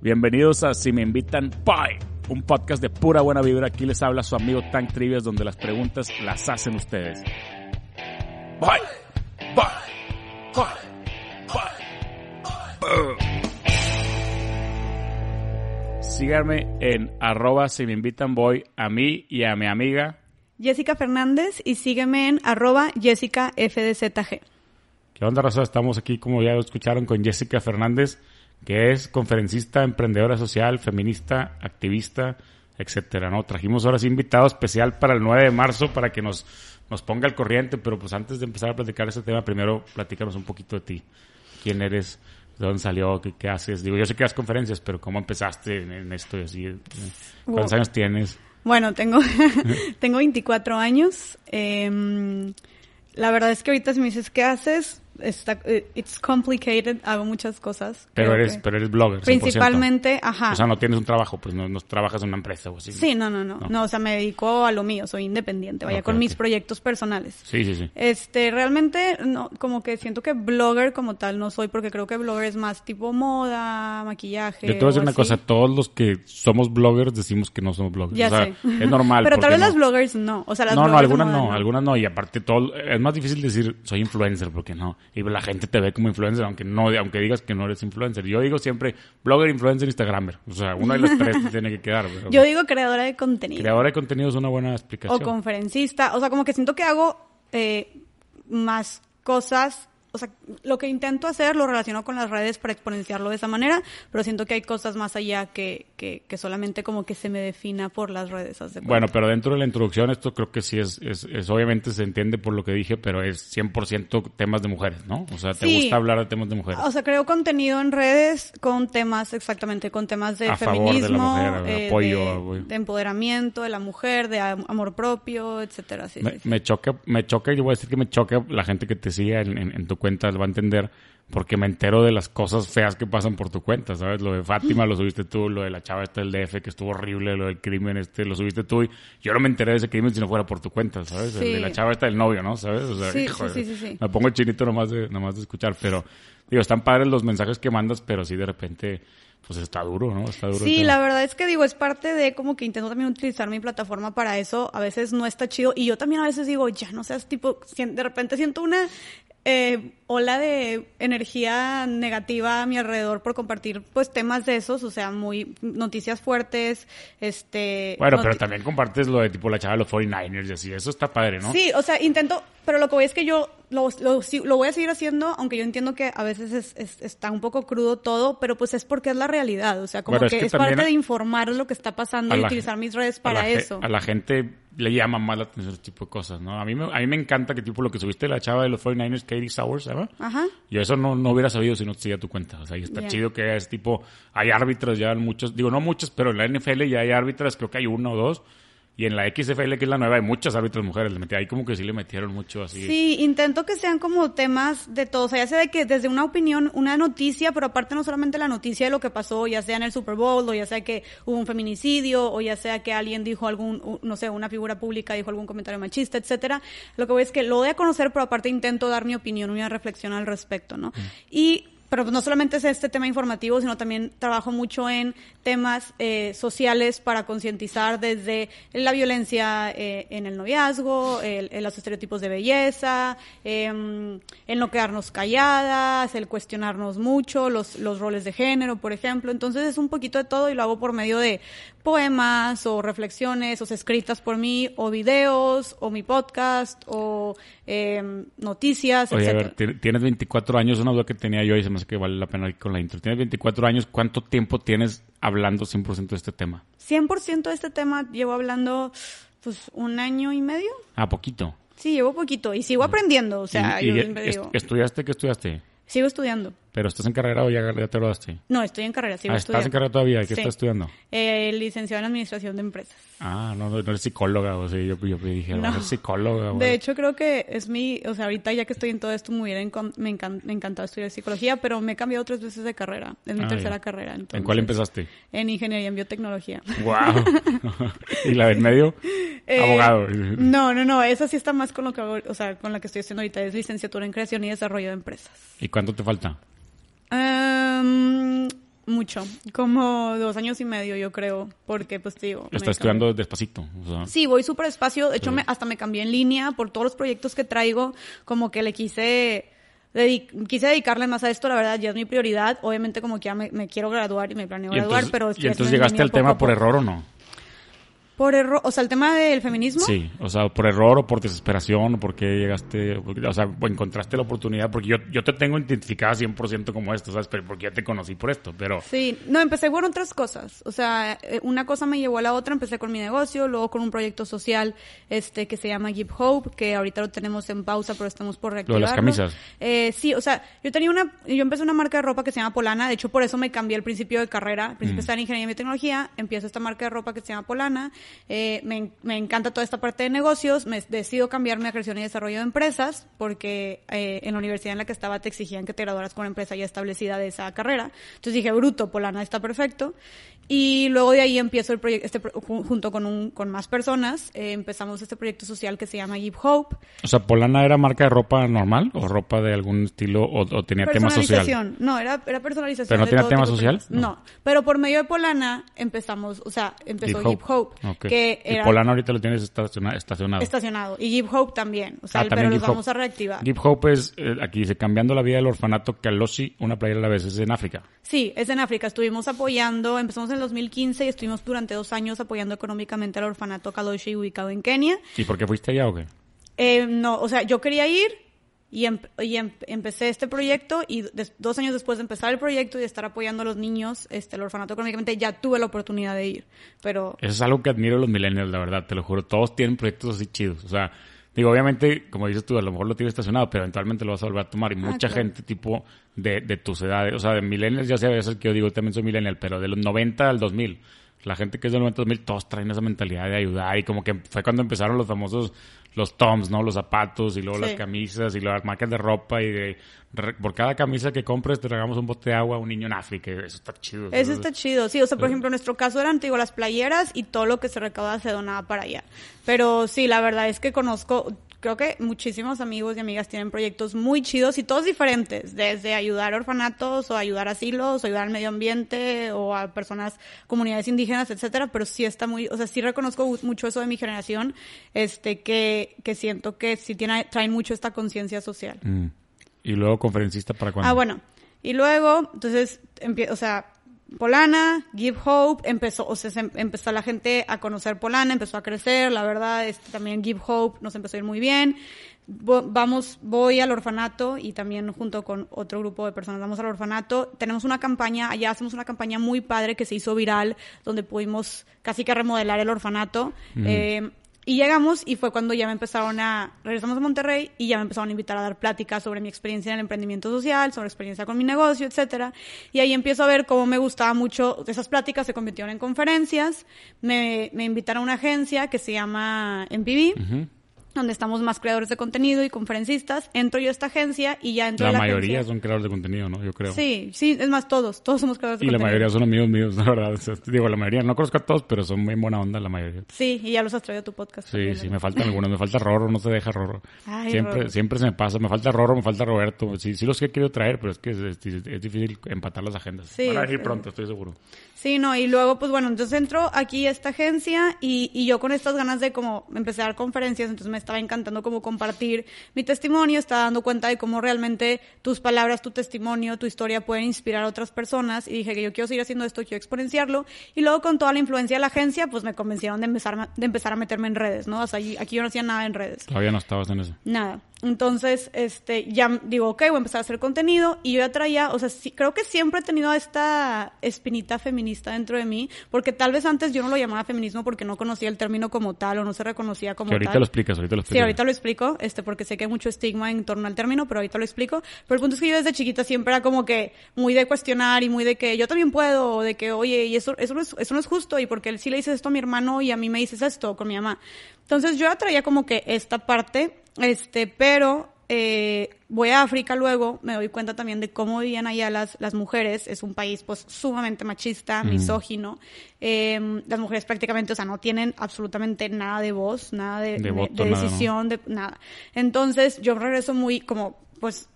Bienvenidos a Si me invitan, bye. Un podcast de pura buena vibra. Aquí les habla su amigo Tank Trivias, donde las preguntas las hacen ustedes. Bye. Bye. Bye. Bye. Síganme en arroba si me invitan voy a mí y a mi amiga Jessica Fernández y sígueme en arroba Jessica FDZG. ¿Qué onda, Raza? Estamos aquí, como ya lo escucharon, con Jessica Fernández, que es conferencista, emprendedora social, feminista, activista, etcétera, ¿no? Trajimos ahora sí invitado especial para el 9 de marzo para que nos, nos ponga al corriente, pero pues antes de empezar a platicar este tema, primero platícanos un poquito de ti. ¿Quién eres? ¿De dónde salió? ¿Qué, qué haces? Digo, yo sé que das conferencias, pero ¿cómo empezaste en, en esto? y Así, eh, ¿Cuántos Wow. años tienes? Bueno, tengo, tengo 24 años. Em, la verdad es que ahorita si me dices qué haces, está, eh, it's complicated, hago muchas cosas. Pero eres, que pero eres blogger. 100%. Principalmente, ajá. O sea, no tienes un trabajo, pues no, no trabajas en una empresa o así. Sí, no, no, no, No. no. o sea, me dedico a lo mío, soy independiente, vaya con mis proyectos personales. Sí, sí, sí. Este, realmente, no, como que siento que blogger como tal no soy, porque creo que blogger es más tipo moda, maquillaje. Yo te voy a decir una así. cosa, todos los que somos bloggers decimos que no somos bloggers. Ya o sea, sé. es normal. Pero tal vez no. las bloggers no. O sea, las No, no, bloggers de algunas moda no, algunas no. Y aparte todo, es más difícil decir soy influencer porque no. Y la gente te ve como influencer aunque no, aunque digas que no eres influencer. Yo digo siempre blogger, influencer, instagramer. O sea, uno de los tres te tiene que quedar. pero- Yo digo creadora de contenido. Creadora de contenido es una buena explicación. o conferencista. O sea, como que siento que hago eh, más cosas. O sea, lo que intento hacer lo relaciono con las redes para exponenciarlo de esa manera, pero siento que hay cosas más allá que, que, que solamente como que se me defina por las redes. Bueno, pero dentro de la introducción esto creo que sí es, es, es- obviamente se entiende por lo que dije, pero es 100% temas de mujeres, ¿no? O sea, te Sí. gusta hablar de temas de mujeres. O sea, creo contenido en redes con temas, exactamente, con temas de A favor de la feminismo, mujer, de eh, apoyo, de, apoyo. de empoderamiento de la mujer, de am- amor propio, etcétera. Sí, me, sí, sí. me choca, me choca, y yo voy a decir que me choca la gente que te sigue en, en- en tu cuenta, lo va a entender, porque me entero de las cosas feas que pasan por tu cuenta, ¿sabes? Lo de Fátima lo subiste tú, lo de la chava esta del DF que estuvo horrible, lo del crimen este lo subiste tú, y yo no me enteré de ese crimen si no fuera por tu cuenta, ¿sabes? El Sí. de la chava esta del novio, ¿no? ¿Sabes? O sea, Sí, hijo sí, me pongo chinito nomás de, nomás de escuchar, pero digo, están padres los mensajes que mandas, pero sí de repente, pues está duro, ¿no? Está duro. el Sí, la verdad es que digo, es parte de como que intento también utilizar mi plataforma para eso. A veces no está chido. Y yo también a veces digo, ya no seas tipo, de repente siento una eh, ola de energía negativa a mi alrededor por compartir pues temas de esos, o sea, muy noticias fuertes, este... Bueno, pero también compartes lo de tipo la chava de los 49ers y así, eso está padre, ¿no? Sí, o sea, intento, pero lo que voy es que yo lo, lo, lo voy a seguir haciendo, aunque yo entiendo que a veces es, es- está un poco crudo todo, pero pues es porque es la realidad, o sea, como Bueno, es que es, parte a- de informar lo que está pasando y la utilizar mis redes para eso. A la gente le llama más la atención ese tipo de cosas, ¿no? A mí me, a mí me encanta que tipo lo que subiste la chava de los 49ers, Katie Sowers, ¿sabes? Ajá. Yo eso no, no hubiera sabido si no te seguía tu cuenta. O sea, y está chido que es tipo, hay árbitros ya muchos, digo no muchos, pero en la NFL ya hay árbitras, creo que hay uno o dos. Y en la XFL, que es la nueva, hay muchas árbitras mujeres. Le metí, ahí como que sí le metieron mucho así. Sí, intento que sean como temas de todo, o sea, ya sea de que desde una opinión, una noticia, pero aparte no solamente la noticia de lo que pasó, ya sea en el Super Bowl, o ya sea que hubo un feminicidio, o ya sea que alguien dijo algún, no sé, una figura pública dijo algún comentario machista, etcétera. Lo que voy es que lo doy a conocer, pero aparte intento dar mi opinión, una reflexión al respecto, ¿no? Y pero no solamente es este tema informativo, sino también trabajo mucho en temas eh, sociales para concientizar desde la violencia eh, en el noviazgo, el, los estereotipos de belleza, em, el no quedarnos calladas, el cuestionarnos mucho, los roles de género, por ejemplo. Entonces es un poquito de todo y lo hago por medio de poemas o reflexiones o escritas por mí o videos o mi podcast o em, noticias, Oye, a etcétera. ver, ti- tienes 24 años, una duda que tenía yo y se me hace que vale la pena ir con la intro. Tienes 24 años, ¿cuánto tiempo tienes hablando 100% de este tema? 100% de este tema llevo hablando pues un año y medio. Ah, poquito. Sí, llevo poquito y sigo aprendiendo, o sea, Y- y yo est- siempre digo, ¿Estudiaste? ¿Qué estudiaste? sigo estudiando. ¿Pero estás en carrera o ya, ya te graduaste? No, estoy en carrera, sigo Ah, ¿estás en carrera todavía? ¿Qué Sí. estás estudiando? Eh, licenciado en Administración de Empresas. Ah, no, no, no eres psicóloga, o sea, yo, yo dije, No. ser psicóloga. De hecho, creo que es mi, o sea, ahorita ya que estoy en todo esto, me hubiera encon- me, encan- me encantado estudiar psicología, pero me he cambiado tres veces de carrera. Es mi Ah, tercera ya. carrera. ¿En cuál empezaste? En Ingeniería en Biotecnología. ¡Wow! ¿Y la del medio? Eh, Abogado. No, no, no, esa sí está más con lo que hago, o sea, con la que estoy haciendo ahorita, es licenciatura en creación y desarrollo de empresas. ¿Y cuánto te falta? Em, Mucho, como dos años y medio yo creo, porque pues digo... Está estudiando despacito. Sí, voy súper despacio, de hecho me, hasta me cambié en línea por todos los proyectos que traigo, como que le quise... quise dedicarle más a esto, la verdad, ya es mi prioridad. Obviamente, como que ya me, quiero graduar y me planeo graduar, pero... ¿Y entonces llegaste al tema por error o no? Por error, o sea, el tema del feminismo. Sí, o sea, por error o por desesperación, o porque llegaste, o sea, encontraste la oportunidad, porque yo, yo te tengo identificada 100% como esto, ¿sabes? Pero porque ya te conocí por esto, pero... Sí, no, empecé por otras cosas, o sea, eh, una cosa me llevó a la otra, empecé con mi negocio, luego con un proyecto social, este, que se llama Give Hope, que ahorita lo tenemos en pausa, pero estamos por reactivarlo. Lo de las camisas. Eh, sí, o sea, yo tenía una, yo empecé una marca de ropa que se llama Polana, de hecho por eso me cambié al principio de carrera, al principio mm. estaba en ingeniería y tecnología, empiezo esta marca de ropa que se llama Polana, eh, me me encanta toda esta parte de negocios, me decido cambiarme a creación y desarrollo de empresas, porque eh, en la universidad en la que estaba te exigían que te graduaras con una empresa ya establecida de esa carrera. Entonces dije, bruto, Polana está perfecto. Y luego de ahí empiezo el proyecto, este, junto con, un, con más personas, eh, empezamos este proyecto social que se llama Give Hope. O sea, ¿Polana era marca de ropa normal o ropa de algún estilo o, tenía tema social? No, era, era personalización. ¿Pero no tenía tema social? No. pero por medio de Polana empezamos, o sea, empezó Give Hope, que era... Y Polana ahorita lo tienes estacionado. Estacionado. Y Give Hope también, o sea, ah, pero los vamos a reactivar. Give Hope es, eh, aquí dice, cambiando la vida del orfanato Kaloshi, una playa a la vez, es en África. Sí, es en África. Estuvimos apoyando, empezamos en el 2015 y estuvimos durante dos años apoyando económicamente al orfanato Kaloshi ubicado en Kenia. ¿Y por qué fuiste allá o qué? Eh, no, o sea, yo quería ir y, em, y em, empecé este proyecto y dos años después de empezar el proyecto y de estar apoyando a los niños, este, el orfanato económicamente, ya tuve la oportunidad de ir. Pero... Eso es algo que admiro a los millennials, la verdad, te lo juro. Todos tienen proyectos así chidos. O sea, Digo, obviamente, como dices tú, a lo mejor lo tienes estacionado, pero eventualmente lo vas a volver a tomar. Y ah, mucha gente, tipo, de, de tus edades, o sea, de millennials, ya sabes, es el que yo digo, también soy millennial, pero de los 90 al 2000. La gente que es del 90 al 2000, todos traen esa mentalidad de ayudar. Y como que fue cuando empezaron los famosos, los toms, ¿no? Los zapatos y luego las camisas y las marcas de ropa. Y de, por cada camisa que compres te regalamos un bote de agua a un niño en África. Eso está chido. Eso está chido, sí. O sea, por ejemplo, en nuestro caso eran, digo, las playeras y todo lo que se recauda se donaba para allá. Pero sí, la verdad es que conozco creo que muchísimos amigos y amigas tienen proyectos muy chidos y todos diferentes, desde ayudar a orfanatos o ayudar a asilos o ayudar al medio ambiente o a personas, comunidades indígenas, etcétera, pero sí está muy, o sea, sí reconozco mucho eso de mi generación, este, que, que siento que sí tiene, traen mucho esta conciencia social. Mm. Y luego conferencista para cuando. Ah, bueno. Y luego, entonces, o sea, Polana, Give Hope, empezó, o sea, empezó la gente a conocer Polana, empezó a crecer, la verdad, este, también Give Hope nos empezó a ir muy bien. Vamos, voy al orfanato y también junto con otro grupo de personas vamos al orfanato. Tenemos una campaña, allá hacemos una campaña muy padre que se hizo viral, donde pudimos casi que remodelar el orfanato. Eh, y llegamos y fue cuando ya me empezaron a, regresamos a Monterrey y ya me empezaron a invitar a dar pláticas sobre mi experiencia en el emprendimiento social, sobre experiencia con mi negocio, etcétera. Y ahí empiezo a ver cómo me gustaba mucho, esas pláticas se convirtieron en conferencias, me, me invitaron a una agencia que se llama MPV donde estamos más creadores de contenido y conferencistas. Entro yo a esta agencia y ya entro la, la mayoría son creadores de contenido, ¿no? Yo creo. Sí, sí, es más, todos, todos somos creadores de contenido. Y la mayoría son amigos míos, la verdad. digo, la mayoría, no conozco a todos, pero son muy buena onda la mayoría. Sí, y ya los has traído a tu podcast. Sí, sí, me faltan algunos, me falta Roro, no se deja Roro. siempre, siempre se me pasa, me falta Roro, me falta Roberto. Sí, sí los he querido traer, pero es que es, difícil empatar las agendas. Sí, Van a venir pronto, estoy seguro. Sí, no, y luego, pues bueno, entonces entro aquí a esta agencia y, y yo con estas ganas de como empezar a dar conferencias, entonces me estaba encantando como compartir mi testimonio, estaba dando cuenta de cómo realmente tus palabras, tu testimonio, tu historia pueden inspirar a otras personas y dije que yo quiero seguir haciendo esto, quiero exponenciarlo y luego con toda la influencia de la agencia, pues me convencieron de empezar, de empezar a meterme en redes, ¿no? O sea, aquí yo no hacía nada en redes. Todavía no estabas en eso. Nada. Entonces, este, ya digo, ok, voy a empezar a hacer contenido y yo ya traía, o sea, sí, creo que siempre he tenido esta espinita feminista dentro de mí, porque tal vez antes yo no lo llamaba feminismo porque no conocía el término como tal o no se reconocía como que ahorita lo explicas, ahorita lo explicas. Sí, ahorita lo explico, este, porque sé que hay mucho estigma en torno al término, pero ahorita lo explico. Pero el punto es que yo desde chiquita siempre era como que muy de cuestionar y muy de que yo también puedo, o de que, oye, y eso, eso no es, eso no es justo, y porque él sí le dices esto a mi hermano y a mí me dices esto con mi mamá. Entonces yo ya traía como que esta parte, este, pero eh, voy a África luego, me doy cuenta también de cómo vivían allá las, las mujeres. Es un país pues sumamente machista, misógino. Em, las mujeres prácticamente, o sea, no tienen absolutamente nada de voz, nada de, decisión, de nada. Entonces yo regreso muy como, pues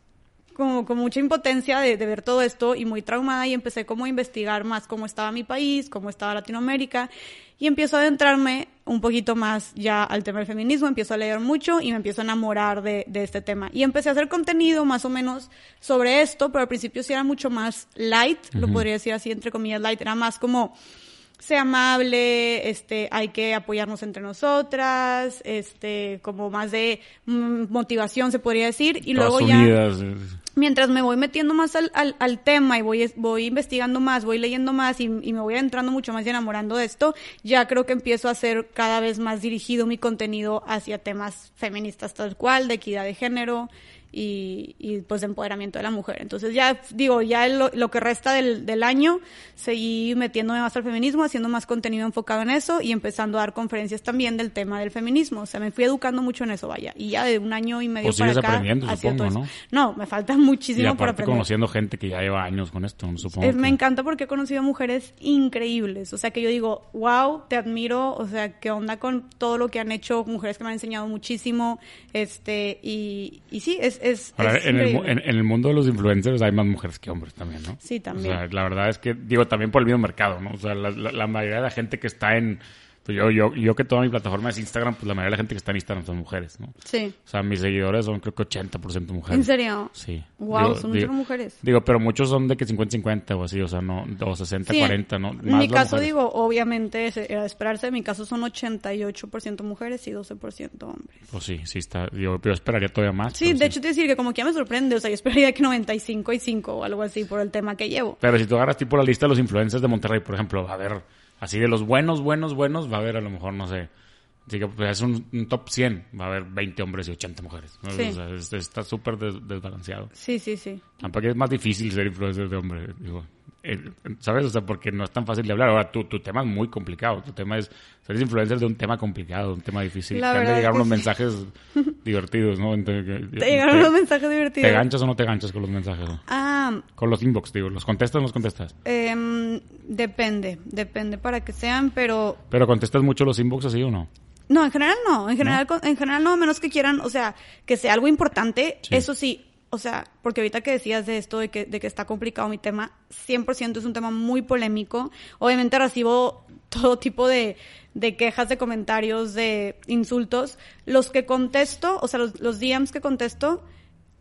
como con mucha impotencia de, de, ver todo esto y muy traumada y empecé como a investigar más cómo estaba mi país, cómo estaba Latinoamérica y empiezo a adentrarme un poquito más ya al tema del feminismo, empiezo a leer mucho y me empiezo a enamorar de, de este tema. Y empecé a hacer contenido más o menos sobre esto, pero al principio sí era mucho más light, lo podría decir así entre comillas light, era más como sea amable, este, hay que apoyarnos entre nosotras, este, como más de mm, motivación se podría decir, y luego ya, unidas. Mientras me voy metiendo más al, al, al, tema y voy, voy investigando más, voy leyendo más y, y, me voy entrando mucho más y enamorando de esto, ya creo que empiezo a hacer cada vez más dirigido mi contenido hacia temas feministas tal cual, de equidad de género, y, y, pues de empoderamiento de la mujer. Entonces ya digo, ya lo, lo que resta del, del, año seguí metiéndome más al feminismo, haciendo más contenido enfocado en eso y empezando a dar conferencias también del tema del feminismo. O sea, me fui educando mucho en eso, vaya. Y ya de un año y medio pues para acá. aprendiendo, supongo, ¿no? No, me falta muchísimo y por aprender. conociendo gente que ya lleva años con esto, supongo. Es, que... Me encanta porque he conocido mujeres increíbles. O sea, que yo digo, wow, te admiro. O sea, qué onda con todo lo que han hecho, mujeres que me han enseñado muchísimo. Este, y, y sí, es, es, Ahora, es en, el, en, en, el, mundo de los influencers hay más mujeres que hombres también, ¿no? Sí, también. O sea, la verdad es que, digo, también por el mismo mercado, ¿no? O sea, la, la, la mayoría de la gente que está en... Pues yo, yo, yo que toda mi plataforma es Instagram, pues la mayoría de la gente que está en Instagram son mujeres, ¿no? Sí. O sea, mis seguidores son creo que 80% mujeres. ¿En serio? Sí. Wow, digo, son digo, muchas mujeres. Digo, pero muchos son de que 50-50 o así, o sea, no, o 60-40, sí, ¿no? En mi caso, mujeres. digo, obviamente era de esperarse, en mi caso son 88% mujeres y 12% hombres. Pues sí, sí está, yo, yo esperaría todavía más. Sí, de sí. hecho te decir que como que ya me sorprende, o sea, yo esperaría que 95 y 5 o algo así por el tema que llevo. Pero si tú agarras tipo la lista de los influencers de Monterrey, por ejemplo, a ver Así de los buenos, buenos, buenos, va a haber a lo mejor, no sé, Así pues es un, un, top 100, va a haber 20 hombres y 80 mujeres. ¿no? Sí. O sea, es, está súper des, desbalanceado. Sí, sí, sí. Tampoco es más difícil ser influencer de hombre, digo. ¿Sabes? O sea, porque no es tan fácil de hablar. Ahora, tu, tu tema es muy complicado. Tu tema es, ser influencer de un tema complicado, un tema difícil. La te han de llegar unos sí. mensajes divertidos, ¿no? Entonces, te, llegaron unos mensajes divertidos. ¿Te ganchas o no te ganchas con los mensajes? ¿no? Ah. Con los inbox, digo. ¿Los contestas o no los contestas? Eh, depende, depende para que sean, pero... ¿Pero contestas mucho los inbox así o no? No, en general no. En general, ¿No? en general no, a menos que quieran, o sea, que sea algo importante. Sí. Eso sí, o sea, porque ahorita que decías de esto, de que, de que está complicado mi tema, 100% es un tema muy polémico. Obviamente recibo todo tipo de, quejas, de comentarios, de insultos. Los que contesto, o sea, los, los DMs que contesto,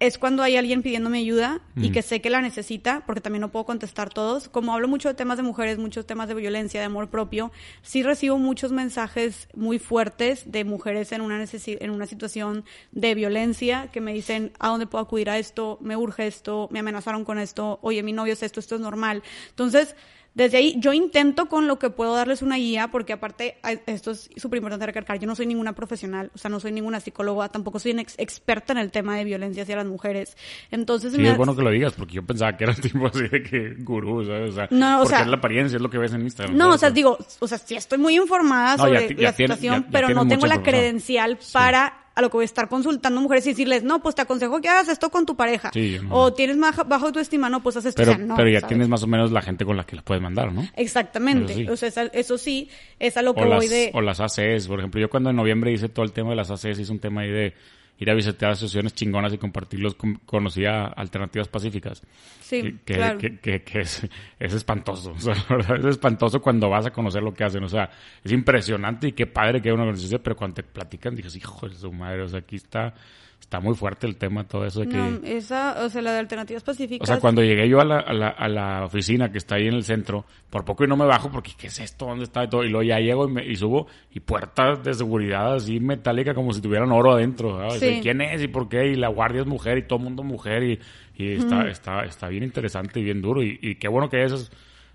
es cuando hay alguien pidiéndome ayuda mm. y que sé que la necesita, porque también no puedo contestar todos. Como hablo mucho de temas de mujeres, muchos temas de violencia, de amor propio, sí recibo muchos mensajes muy fuertes de mujeres en una, en una situación de violencia que me dicen, ¿a dónde puedo acudir a esto? Me urge esto, me amenazaron con esto, oye, mi novio es esto, esto es normal. Entonces, desde ahí yo intento con lo que puedo darles una guía, porque aparte, esto es súper importante recalcar, yo no soy ninguna profesional, o sea, no soy ninguna psicóloga, tampoco soy una ex experta en el tema de violencia hacia las mujeres. Entonces, sí, me... es bueno que lo digas, porque yo pensaba que era tipo así de que gurú, ¿sabes? O sea, no, o porque sea, es la apariencia, es lo que ves en Instagram. No, o sea, digo, o sea, sí estoy muy informada No, sobre ti- la situación, ya- ya pero no tengo la credencial para a lo que voy a estar consultando mujeres y decirles, no, pues te aconsejo que hagas esto con tu pareja. Sí, no. O tienes baja, bajo autoestima, no, pues haz esto. Pero, o sea, no, pero ya ¿sabes? tienes más o menos la gente con la que las puedes mandar, ¿no? Exactamente. Eso sí. O sea, eso sí, es a lo que O las, voy de... o las ACs, por ejemplo. Yo cuando en noviembre hice todo el tema de las ACs, hice un tema ahí de ir a visitar asociaciones chingonas y compartirlos. con- Conocía alternativas pacíficas. Sí, que, claro. que, que, que es, es espantoso. O sea, la verdad es espantoso cuando vas a conocer lo que hacen. O sea, es impresionante y qué padre que hay una organización, pero cuando te platican, dices, hijo de su madre, o sea, aquí está, está muy fuerte el tema, todo eso de que... No, esa, o sea, la de alternativas pacíficas. O sea, cuando llegué yo a la, a, la, a la oficina que está ahí en el centro, por poco y no me bajo porque ¿qué es esto? ¿Dónde está? Y, todo, y luego ya llego y, me, y subo y puertas de seguridad así metálica como si tuvieran oro adentro. ¿sabes? Sí. Y, ¿Quién es y por qué? Y la guardia es mujer y todo el mundo mujer y, y está, está, está bien interesante y bien duro y, y qué bueno que hay esas,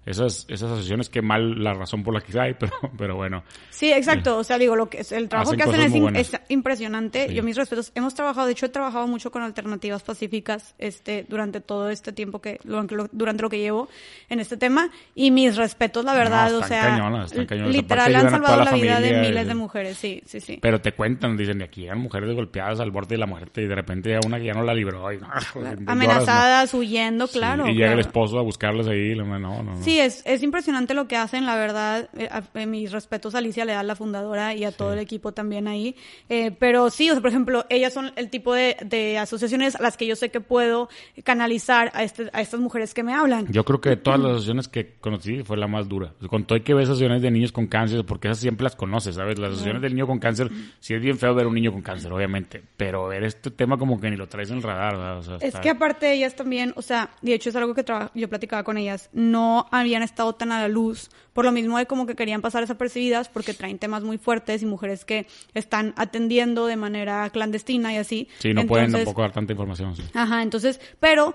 esas, esas asociaciones, qué mal la razón por la que hay, pero, pero bueno. Sí, exacto. O sea, digo, lo que es, el trabajo Hacen que hacen es, impresionante. Sí. Yo mis respetos. Hemos trabajado, de hecho, he trabajado mucho con alternativas pacíficas este durante todo este tiempo que durante lo que llevo en este tema y mis respetos, la verdad, No, o sea, cañonas, están cañonas. literal han a salvado la, la vida de miles y- de mujeres, sí, sí, sí. Pero te cuentan, dicen, de aquí eran mujeres golpeadas al borde de la muerte y de repente ya una que ya no la libró. Y. Amenazadas, huyendo, Sí, claro. y llega el esposo a buscarles ahí. y le- No, no, no. Sí, Sí, es, es impresionante lo que hacen, la verdad. Eh, a- eh, mis respetos a Alicia Leal, la fundadora, y a todo el equipo también ahí. Eh, pero sí, o sea, por ejemplo, ellas son el tipo de, de asociaciones a las que yo sé que puedo canalizar a, este, a estas mujeres que me hablan. Yo creo que de todas las asociaciones que conocí fue la más dura. Con todo hay que ver asociaciones de niños con cáncer, porque esas siempre las conoces, ¿sabes? Las asociaciones del niño con cáncer, sí es bien feo ver un niño con cáncer, obviamente, pero ver este tema como que ni lo traes en el radar. O sea, Es está- que aparte ellas también, o sea, de hecho es algo que yo platicaba con ellas, no habían estado tan a la luz, por lo mismo de como que querían pasar desapercibidas porque traen temas muy fuertes y mujeres que están atendiendo de manera clandestina y así. Sí, no pueden tampoco dar tanta información. sí. Ajá, entonces, pero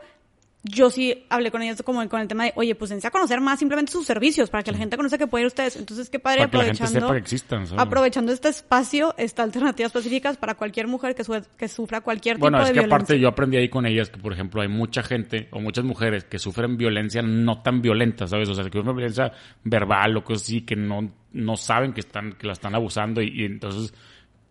yo sí hablé con ellas como con el tema de, oye, pues dense a conocer más simplemente sus servicios para que la gente conozca que puede ir ustedes. Entonces, qué padre Para que la gente aprovechando, sepa que existan, ¿sabes? aprovechando este espacio, esta alternativas pacíficas para cualquier mujer que, su- que sufra cualquier Bueno, tipo es de que violencia. aparte yo aprendí ahí con ellas que, por ejemplo, hay mucha gente o muchas mujeres que sufren violencia no tan violenta, ¿sabes? O sea, que sufren violencia verbal o cosas así que no, no saben que están que la están abusando y, y entonces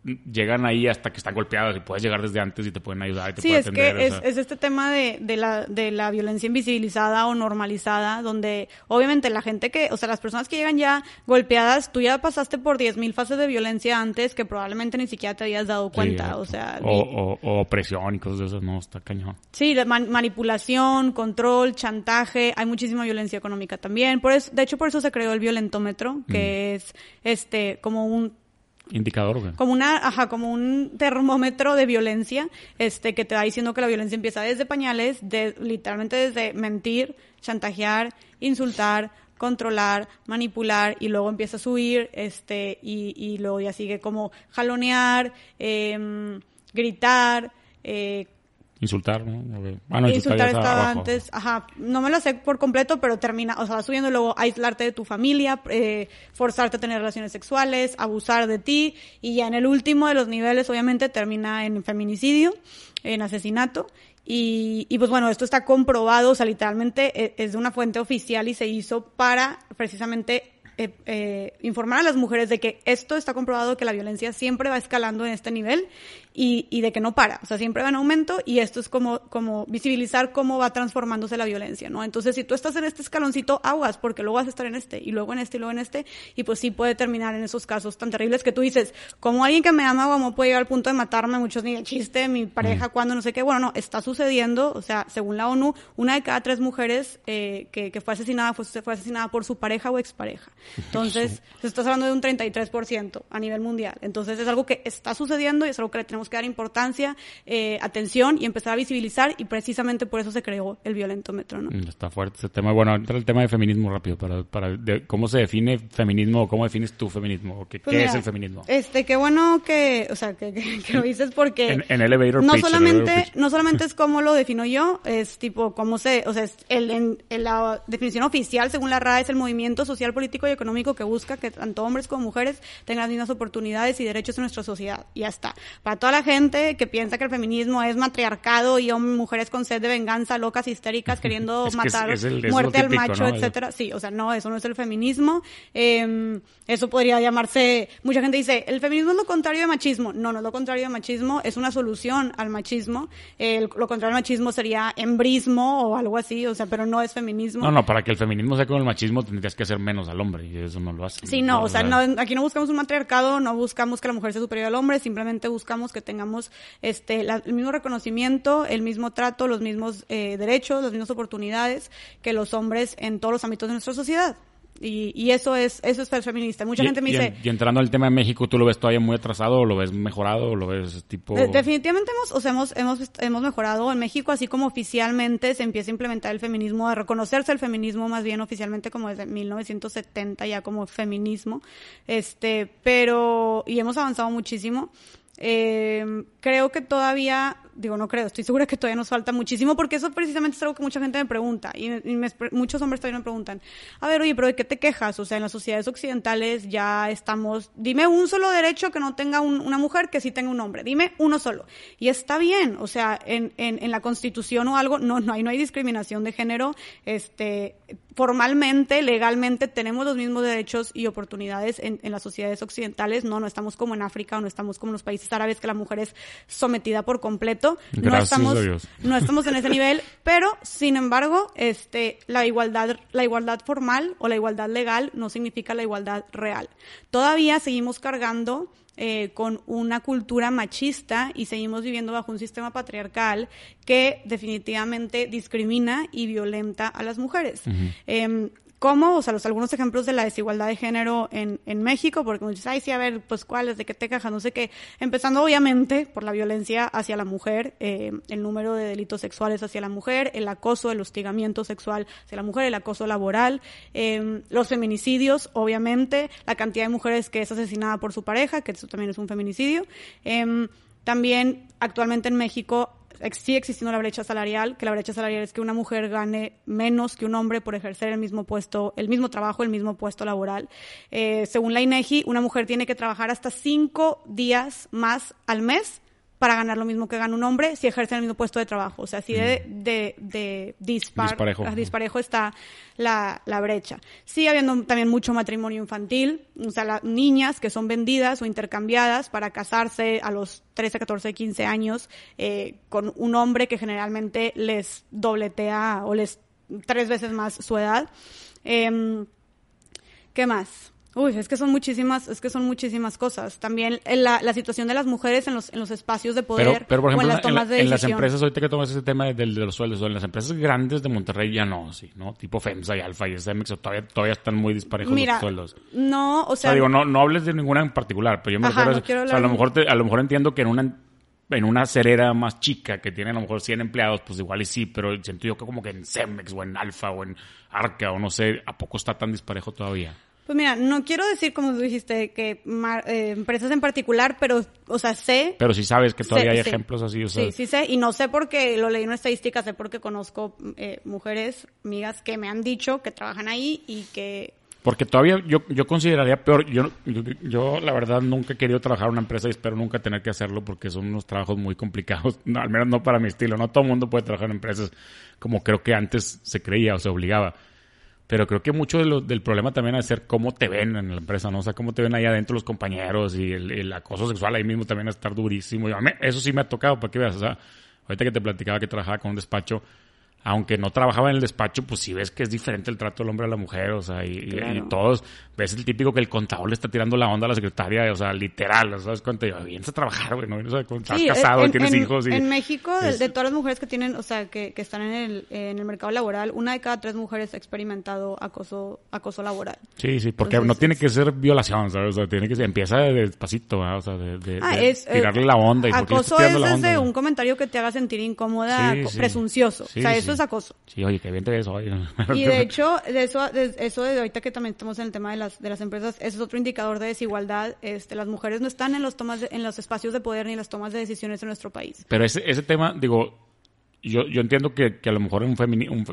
llegan ahí hasta que están golpeadas y puedes llegar desde antes y te pueden ayudar y te Sí, pueden es atender. que o es, sea. es este tema de, de, la, de la violencia invisibilizada o normalizada, donde obviamente la gente que, o sea, las personas que llegan ya golpeadas, tú ya pasaste por 10.000 fases de violencia antes que probablemente ni siquiera te habías dado cuenta, o sea... o, y- o, o opresión y cosas de esas, no, está cañón. Sí, la man- manipulación, control, chantaje, hay muchísima violencia económica también. Por eso, de hecho, por eso se creó el violentómetro, que es este como un Indicador, como una, ajá, como un termómetro de violencia, este, que te va diciendo que la violencia empieza desde pañales, de, literalmente desde mentir, chantajear, insultar, controlar, manipular, y luego empieza a subir, este, y, y luego ya sigue como jalonear, em, gritar, eh, Insultar, ¿no? Ah, no, insultar estaba antes, ajá, no me lo sé por completo, pero termina, o sea, va subiendo luego aislarte de tu familia, eh, forzarte a tener relaciones sexuales, abusar de ti, y ya en el último de los niveles, obviamente, termina en feminicidio, en asesinato, y, y pues bueno, esto está comprobado, o sea, literalmente eh, es de una fuente oficial y se hizo para precisamente eh, eh, informar a las mujeres de que esto está comprobado que la violencia siempre va escalando en este nivel y, y de que no para, o sea, siempre va en aumento y esto es como, como visibilizar cómo va transformándose la violencia, ¿no? Entonces, si tú estás en este escaloncito, aguas, porque luego vas a estar en este, y luego en este, y luego en este, y pues sí puede terminar en esos casos tan terribles que tú dices, como alguien que me ama, como puede llegar al punto de matarme, muchos ni de chiste, mi pareja, cuando no sé qué, bueno, no, está sucediendo, o sea, según la ONU, una de cada tres mujeres eh, que, que fue asesinada fue, fue asesinada por su pareja o expareja. Entonces, se estás hablando de un 33% a nivel mundial. Entonces, es algo que está sucediendo y es algo que le tenemos que dar importancia, eh, atención y empezar a visibilizar y precisamente por eso se creó el violentómetro, ¿no? Mm, Está fuerte ese tema. Bueno, entra el tema de feminismo rápido, para, para de- cómo se define feminismo o cómo defines tu feminismo, o qué, Pues qué mira, es el feminismo. Este, qué bueno que, o sea, que, que- que lo dices porque En- en elevator no pitch, solamente, elevator pitch. no solamente es cómo lo defino yo, es tipo cómo se, o sea, es el, en, en la definición oficial según la RAE es el movimiento social, político y económico que busca que tanto hombres como mujeres tengan las mismas oportunidades y derechos en nuestra sociedad. Y ya está. Para toda la gente que piensa que el feminismo es matriarcado y hom- mujeres con sed de venganza, locas, histéricas, queriendo Es que matar, es el- muerte al típico, macho, ¿no? etcétera. Sí, o sea, no, eso no es el feminismo. Eh, eso podría llamarse, mucha gente dice, el feminismo es lo contrario de machismo. No, no es lo contrario de machismo, es una solución al machismo. Lo contrario al machismo sería embrismo o algo así, o sea, pero no es feminismo. No, no, para que el feminismo sea como el machismo tendrías que hacer menos al hombre y eso no lo hace. Sí, no, o sea, no, aquí no buscamos un matriarcado, no buscamos que la mujer sea superior al hombre, simplemente buscamos que tengamos este la- el mismo reconocimiento, el mismo trato, los mismos eh, derechos, las mismas oportunidades que los hombres en todos los ámbitos de nuestra sociedad. Y, y eso es eso es ser feminista. Mucha Y- gente me y, dice, en- y entrando al tema de México, ¿tú lo ves todavía muy atrasado o lo ves mejorado o lo ves tipo... De- definitivamente hemos, o sea, hemos, hemos, hemos mejorado en México, así como oficialmente se empieza a implementar el feminismo, a reconocerse el feminismo más bien oficialmente como desde 1970 ya como feminismo, este, pero, y hemos avanzado muchísimo. Eh, creo que todavía, digo, no creo, estoy segura que todavía nos falta muchísimo porque eso precisamente es algo que mucha gente me pregunta y, y me- muchos hombres también me preguntan, a ver, oye, pero ¿de qué te quejas? O sea, en las sociedades occidentales ya estamos, dime un solo derecho que no tenga un- una mujer que sí tenga un hombre, dime uno solo. Y está bien, o sea, en, en, en la constitución o algo, no, no hay, no hay discriminación de género, este, formalmente, legalmente tenemos los mismos derechos y oportunidades en, en las sociedades occidentales, no, no estamos como en África o no estamos como en los países árabes que la mujer es sometida por completo. No estamos, no estamos en ese nivel, pero sin embargo, este, la igualdad, la igualdad formal o la igualdad legal no significa la igualdad real. Todavía seguimos cargando eh, con una cultura machista y seguimos viviendo bajo un sistema patriarcal que definitivamente discrimina y violenta a las mujeres. ¿Cómo? O sea, los, algunos ejemplos de la desigualdad de género en, en México, porque dices, ay, sí, a ver, pues cuáles, de qué te cajas, no sé qué. Empezando, obviamente, por la violencia hacia la mujer, eh, el número de delitos sexuales hacia la mujer, el acoso, el hostigamiento sexual hacia la mujer, el acoso laboral, eh, los feminicidios, obviamente, la cantidad de mujeres que es asesinada por su pareja, que eso también es un feminicidio. Eh, también, actualmente en México, sigue existiendo la brecha salarial, que la brecha salarial es que una mujer gane menos que un hombre por ejercer el mismo puesto, el mismo trabajo, el mismo puesto laboral. Eh, según la INEGI, una mujer tiene que trabajar hasta cinco días más al mes para ganar lo mismo que gana un hombre si ejerce el mismo puesto de trabajo. O sea, así de, mm. de, de disparejo. disparejo está la, la, brecha. Sí, habiendo también mucho matrimonio infantil, o sea, las niñas que son vendidas o intercambiadas para casarse a los 13, 14, 15 años eh, con un hombre que generalmente les dobletea o les tres veces más su edad. Eh, ¿Qué más? Uy, es que son muchísimas, es que son muchísimas cosas. También la, la situación de las mujeres en los, en los espacios de poder pero, por ejemplo, en las tomas de En las empresas, ahorita que tomas ese tema de, de, los sueldos, en las empresas grandes de Monterrey ya no, sí, ¿no? Tipo FEMSA y Alfa y SMX todavía, todavía están muy disparejos los sueldos. no, o sea... digo, no, no hables de ninguna en particular, pero yo me refiero a, o sea, a lo mejor a lo mejor entiendo que en una en una cerera más chica que tiene a lo mejor 100 empleados, pues igual y sí, pero siento yo que como que en Cemex o en Alfa o en Arca o no sé, ¿a poco está tan disparejo todavía? Pues mira, no quiero decir, como tú dijiste, que eh, empresas en particular, pero, o sea, sé. Pero sí sabes que todavía hay ejemplos así, o sea. Sí, sí sé, y no sé porque lo leí en una estadística, sé porque conozco eh, mujeres, amigas, que me han dicho que trabajan ahí y que. Porque todavía yo, yo consideraría peor, yo, yo, la verdad nunca he querido trabajar en una empresa y espero nunca tener que hacerlo porque son unos trabajos muy complicados, al menos no para mi estilo, no todo el mundo puede trabajar en empresas como creo que antes se creía o se obligaba. Pero creo que mucho del problema también es ser cómo te ven en la empresa, ¿no? O sea, cómo te ven ahí adentro los compañeros y el, acoso sexual ahí mismo también a estar durísimo. Y a mí, eso sí me ha tocado, para que veas. O sea, ahorita que te platicaba que trabajaba con un despacho, aunque no trabajaba en el despacho, pues sí ves que es diferente el trato del hombre a la mujer, o sea, y, todos, ves el típico que el contador le está tirando la onda a la secretaria, o sea, literal, ¿sabes cuánto? Vienes a trabajar, güey, ¿no? O sea, estás casado, y tienes hijos. Y, en México, de, todas las mujeres que tienen, o sea, que, que están en el, en el mercado laboral, una de cada tres mujeres ha experimentado acoso, acoso laboral. Sí, sí, porque no tiene que ser violación, ¿sabes? O sea, tiene que ser, empieza despacito, o sea, de, ah, es, eh, tirarle la onda. Y acoso es desde un comentario que te haga sentir incómoda, presuncioso. o sea, eso es acoso. Sí, oye, qué bien te ves hoy. Y de hecho, de eso, de eso de ahorita que también estamos en el tema de las, de las empresas, ese es otro indicador de desigualdad. Este, las mujeres no están en los tomas, en los espacios de poder ni en las tomas de decisiones en nuestro país. Pero ese, ese tema, digo, yo, yo entiendo que, que a lo mejor un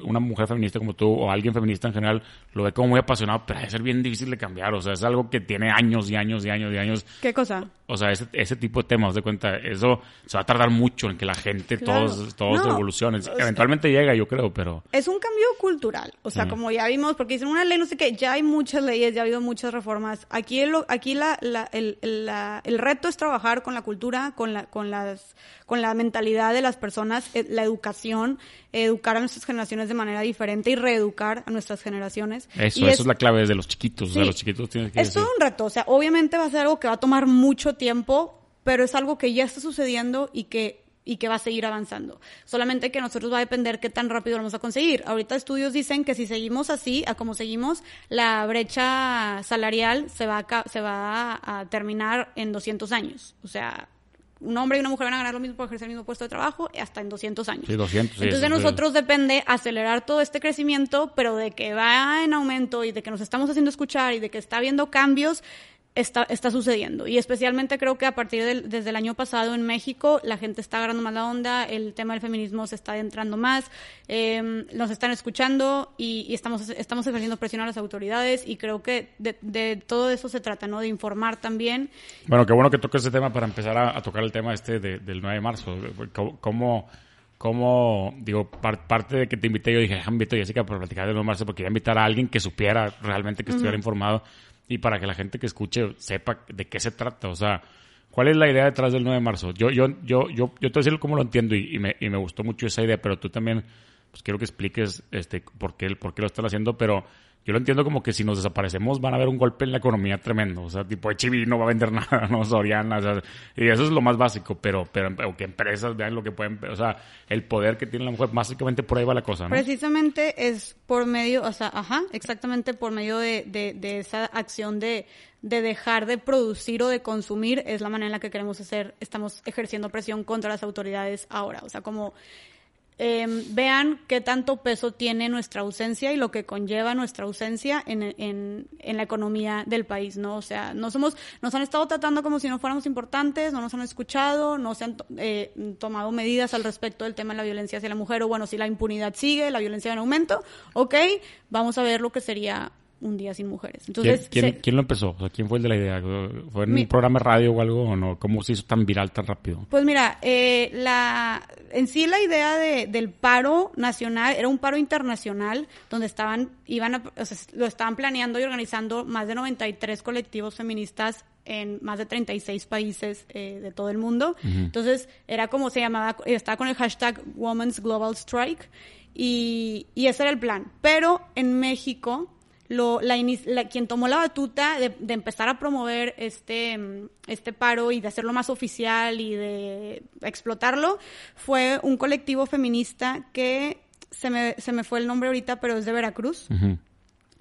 una mujer feminista como tú o alguien feminista en general lo ve como muy apasionado, pero debe ser bien difícil de cambiar. O sea, es algo que tiene años y años y años y años. ¿Qué cosa? O sea, ese, ese tipo de temas, de cuenta, eso se va a tardar mucho en que la gente, todos, todos evolucionen. Eventualmente llega, yo creo, pero... Es un cambio cultural. O sea, como ya vimos, porque dicen una ley, no sé qué, ya hay muchas leyes, ya ha habido muchas reformas. Aquí, el, aquí la, la, el, la, el reto es trabajar con la cultura, con, la, con, las, con la mentalidad de las personas, eh, la educación, educar a nuestras generaciones de manera diferente y reeducar a nuestras generaciones. Eso, eso es, la clave desde los chiquitos. los chiquitos tienen que Es todo un reto. O sea, obviamente va a ser algo que va a tomar mucho tiempo, pero es algo que ya está sucediendo y que y que va a seguir avanzando. Solamente que nosotros va a depender qué tan rápido lo vamos a conseguir. Ahorita estudios dicen que si seguimos así, a como seguimos, la brecha salarial se va a, se va a terminar en 200 años. O sea, un hombre y una mujer van a ganar lo mismo por ejercer el mismo puesto de trabajo hasta en 200 años. Sí, 200. Entonces de nosotros depende acelerar todo este crecimiento, pero de que va en aumento y de que nos estamos haciendo escuchar y de que está habiendo cambios, está, está sucediendo. Y especialmente creo que a partir del desde el año pasado en México la gente está agarrando más la onda, el tema del feminismo se está adentrando más, eh, nos están escuchando y, estamos, estamos ejerciendo presión a las autoridades y creo que de, todo eso se trata, ¿no? De informar también. Bueno, qué bueno que toques ese tema para empezar a, tocar el tema este del 9 de marzo. ¿Cómo, cómo digo, parte de que te invité, yo dije, invito a Jessica para platicar del 9 de marzo porque quería invitar a alguien que supiera realmente, que estuviera informado y para que la gente que escuche sepa de qué se trata. O sea, ¿Cuál es la idea detrás del 9 de marzo? Yo, yo, yo, yo, yo te voy a decir cómo lo entiendo y, y, me, y me gustó mucho esa idea, pero tú también, pues quiero que expliques este, por, qué, por qué lo están haciendo, pero yo lo entiendo como que si nos desaparecemos van a haber un golpe en la economía tremendo. O sea, tipo HB no va a vender nada, no Soriana, o sea, y eso es lo más básico, pero, pero que empresas vean lo que pueden, o sea, el poder que tiene la mujer, básicamente por ahí va la cosa, ¿no? Precisamente es por medio, o sea, ajá, exactamente por medio de, de, de esa acción de, de dejar de producir o de consumir es la manera en la que queremos hacer, estamos ejerciendo presión contra las autoridades ahora. O sea, como eh, vean qué tanto peso tiene nuestra ausencia y lo que conlleva nuestra ausencia en, en, en, la economía del país, ¿no? O sea, no somos, nos han estado tratando como si no fuéramos importantes, no nos han escuchado, no se han eh, tomado medidas al respecto del tema de la violencia hacia la mujer, o bueno, si la impunidad sigue, la violencia en aumento, ok, vamos a ver lo que sería un día sin mujeres. Entonces, ¿Quién, quién, se, ¿quién lo empezó? O sea, ¿Quién fue el de la idea? ¿Fue en mi, un programa de radio o algo o no? ¿Cómo se hizo tan viral tan rápido? Pues mira, eh, la, en sí la idea de, del paro nacional era un paro internacional donde estaban, iban a, o sea, lo estaban planeando y organizando más de 93 colectivos feministas en más de 36 países eh, de todo el mundo. Uh -huh. Entonces, era como se llamaba, estaba con el hashtag Women's Global Strike y, y ese era el plan. Pero en México, lo, la, la, quien tomó la batuta de, de, empezar a promover este, este paro y de hacerlo más oficial y de explotarlo fue un colectivo feminista que se me, se me fue el nombre ahorita, pero es de Veracruz. Uh -huh.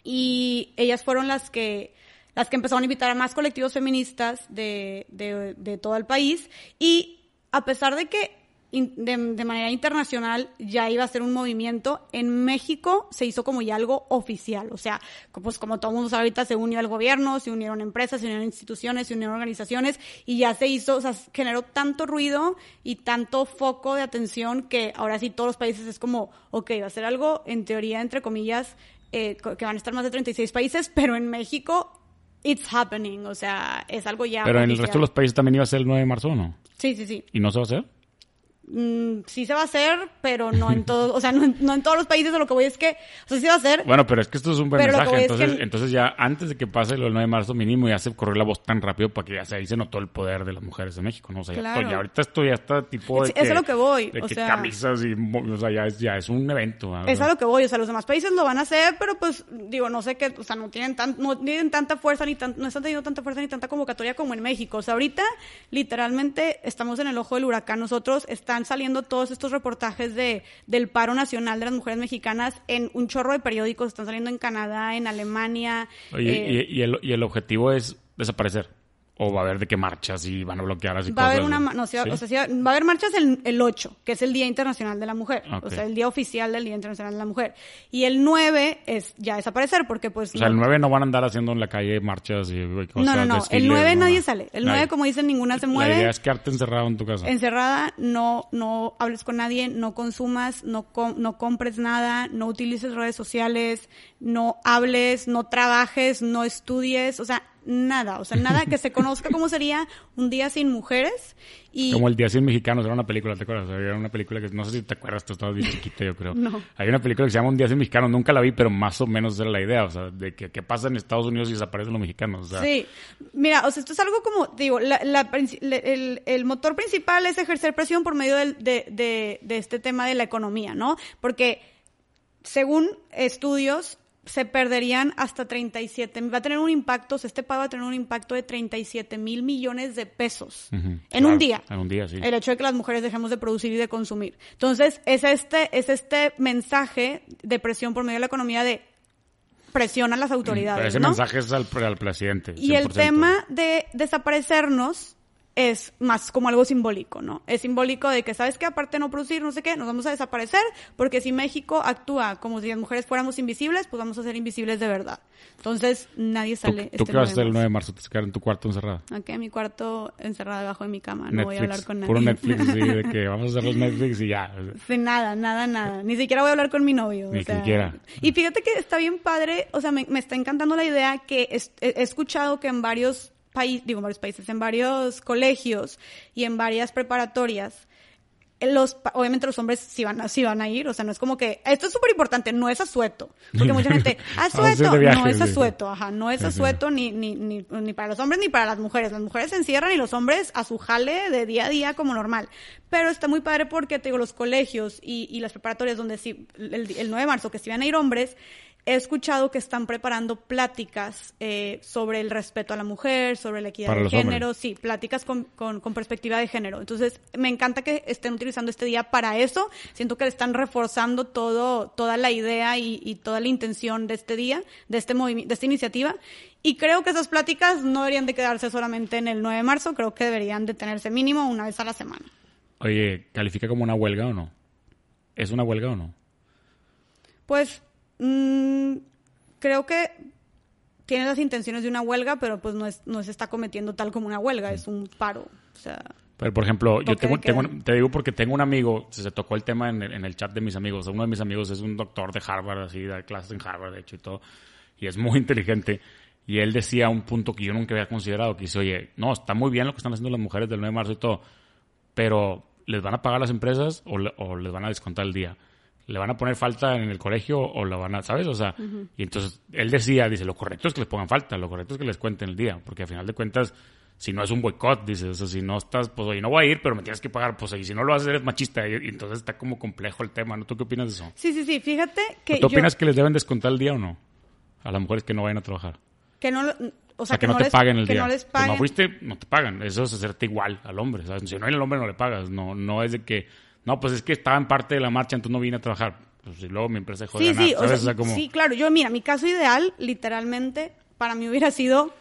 Y ellas fueron las que las que empezaron a invitar a más colectivos feministas de, de, de todo el país y a pesar de que de, de, manera internacional ya iba a ser un movimiento. En México se hizo como ya algo oficial, o sea, pues como todo el mundo sabe ahorita se unió al gobierno, se unieron empresas, se unieron instituciones, se unieron organizaciones y ya se hizo, o sea, generó tanto ruido y tanto foco de atención que ahora sí todos los países es como, ok, va a ser algo en teoría, entre comillas, eh, que van a estar más de 36 países, pero en México it's happening, o sea, es algo ya. Pero en el resto de los países también iba a ser el 9 de marzo, ¿o no? Sí, sí, sí. ¿Y no se va a hacer? Mm, sí se va a hacer, pero no en todos, o sea, no en, no en, todos los países, lo que voy es que, o sea, sí se va a hacer. Bueno, pero es que esto es un buen mensaje, entonces, que... entonces ya antes de que pase del 9 de marzo mínimo ya se corrió la voz tan rápido para que ya se, ahí se notó el poder de las mujeres de México, ¿no? O sea, claro. ya, ya, ahorita esto ya está tipo de es, que, es a lo que voy, de o que sea, camisas y, o sea, ya es, ya es un evento. Es a lo que voy, o sea, los demás países lo van a hacer, pero pues, digo, no sé qué, o sea, no tienen tan, no tienen tanta fuerza ni tan, no están teniendo tanta fuerza ni tanta convocatoria como en México, o sea, ahorita, literalmente, estamos en el ojo del huracán, nosotros están saliendo todos estos reportajes de, del paro nacional de las mujeres mexicanas en un chorro de periódicos, están saliendo en Canadá, en Alemania. Oye, eh, y, y, el, y el objetivo es desaparecer. ¿O va a haber de qué marchas y van a bloquear así Va a haber cosas? una, no, ¿sí? o sea, sí, va a haber marchas el, el 8, que es el Día Internacional de la Mujer. Okay. O sea, el día oficial del Día Internacional de la Mujer. Y el 9 es ya desaparecer, porque pues... O sea, el 9 no van a andar haciendo en la calle marchas y cosas No, no, no. Desfiles, el 9 no, nadie sale. El 9, como dicen, ninguna se mueve. La idea es quedarte encerrado en tu casa. Encerrada, no, no hables con nadie, no consumas, no, com no compres nada, no utilices redes sociales, no hables, no trabajes, no estudies. O sea, nada, o sea, nada que se conozca cómo sería un día sin mujeres. Y... Como el Día Sin Mexicanos, era una película, ¿te acuerdas? Era una película que, no sé si te acuerdas, tú estabas bien chiquita, yo creo. No. Hay una película que se llama Un Día Sin Mexicanos, nunca la vi, pero más o menos era la idea, o sea, de que, qué pasa en Estados Unidos y desaparecen los mexicanos. O sea. Sí, mira, o sea, esto es algo como, digo, la, la, el, el, motor principal es ejercer presión por medio del, de, de, de este tema de la economía, ¿no? Porque según estudios, se perderían hasta 37, va a tener un impacto, este pago va a tener un impacto de 37 mil millones de pesos uh -huh, en claro, un día. En un día, sí. El hecho de que las mujeres dejemos de producir y de consumir. Entonces, es este, es este mensaje de presión por medio de la economía de presión a las autoridades. Pero ese ¿no? mensaje es al, al presidente. 100%. Y el tema de desaparecernos es más como algo simbólico, ¿no? Es simbólico de que, ¿sabes qué? Aparte de no producir, no sé qué, nos vamos a desaparecer, porque si México actúa como si las mujeres fuéramos invisibles, pues vamos a ser invisibles de verdad. Entonces, nadie sale. ¿Tú, este ¿tú qué vas a hacer el 9 de marzo? ¿Te vas a quedar en tu cuarto encerrada? Aquí en mi cuarto encerrada debajo de mi cama, no Netflix, voy a hablar con nadie. Puro Netflix, sí, de que vamos a hacer los Netflix y ya. Sí, nada, nada, nada. Ni siquiera voy a hablar con mi novio. Ni o sea, siquiera. Y fíjate que está bien padre, o sea, me, me está encantando la idea que es, he escuchado que en varios países, digo en varios países, en varios colegios y en varias preparatorias, los, obviamente los hombres sí van, a, sí van a ir, o sea, no es como que, esto es súper importante, no es asueto, porque mucha gente, asueto, no es asueto, ajá, no es asueto ni, ni, ni, ni para los hombres ni para las mujeres, las mujeres se encierran y los hombres a su jale de día a día como normal, pero está muy padre porque, te digo, los colegios y, y las preparatorias donde sí, el, el 9 de marzo que sí van a ir hombres, he escuchado que están preparando pláticas eh, sobre el respeto a la mujer, sobre la equidad de género, sí, pláticas con, con, perspectiva de género. Entonces, me encanta que estén utilizando este día para eso. Siento que le están reforzando todo, toda la idea y, toda la intención de este día, de este movimiento, de esta iniciativa. Y creo que esas pláticas no deberían de quedarse solamente en el 9 de marzo, creo que deberían de tenerse mínimo una vez a la semana. Oye, ¿califica como una huelga o no? ¿Es una huelga o no? Pues Mm, creo que tiene las intenciones de una huelga, pero pues no, es, no se está cometiendo tal como una huelga, es un paro. O sea, pero, por ejemplo, yo tengo, te digo porque tengo un amigo, se, tocó el tema en el, chat de mis amigos. Uno de mis amigos es un doctor de Harvard, así, da clases en Harvard, de hecho, y todo. Y es muy inteligente. Y él decía un punto que yo nunca había considerado, que dice, oye, no, está muy bien lo que están haciendo las mujeres del 9 de marzo y todo, pero ¿les van a pagar las empresas o, o les van a descontar el día? Le van a poner falta en el colegio o la van a, ¿sabes? O sea, y entonces él decía, dice, lo correcto es que les pongan falta, lo correcto es que les cuenten el día, porque al final de cuentas, si no es un boicot, dice, o sea, si no estás, pues oye, no voy a ir, pero me tienes que pagar, pues y si no lo haces eres machista, y, entonces está como complejo el tema, ¿no? ¿Tú qué opinas de eso? Sí, sí, sí, fíjate que ¿Tú opinas que les deben descontar el día o no? A las mujeres que no vayan a trabajar. Que no, o sea, que, no, te paguen el día. No les paguen. no fuiste, no te pagan. Eso es hacerte igual al hombre. ¿sabes? Si no hay el hombre, no le pagas. No, no es de que, no, pues es que estaba en parte de la marcha, entonces no vine a trabajar pues si luego mi empresa sí, sí, sí, claro. Yo, mira, mi caso ideal, literalmente, para mí hubiera sido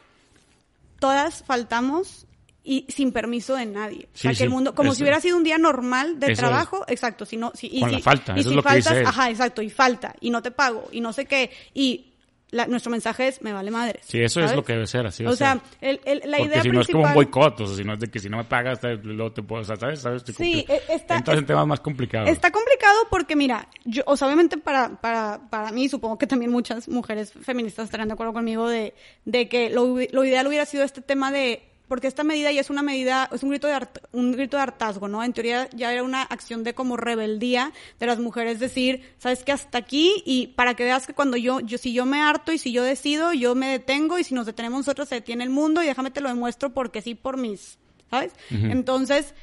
todas faltamos y sin permiso de nadie. o sea, que el mundo, como si hubiera sido un día normal de trabajo, exacto, si no, si, y, si, falta, y si faltas, ajá, exacto, y falta, y no te pago, y no sé qué, y nuestro mensaje es me vale madre. Sí, eso es lo que debe ser, así O sea, el, el, la Porque idea si no es como un boicot, o sea, si no es de que si no me pagas, luego te puedo, o sea, ¿sabes? ¿sabes? Sí, e, está... Entonces en temas más complicados. Está complicado porque, mira, yo, o sea, obviamente para, para, para mí, supongo que también muchas mujeres feministas estarán de acuerdo conmigo de, de que lo, lo ideal hubiera sido este tema de porque esta medida ya es una medida, es un grito de un grito de hartazgo, ¿no? En teoría ya era una acción de como rebeldía de las mujeres decir, sabes que hasta aquí y para que veas que cuando yo, yo si yo me harto y si yo decido, yo me detengo y si nos detenemos nosotros se detiene el mundo y déjame te lo demuestro porque sí por mis, ¿sabes? Entonces,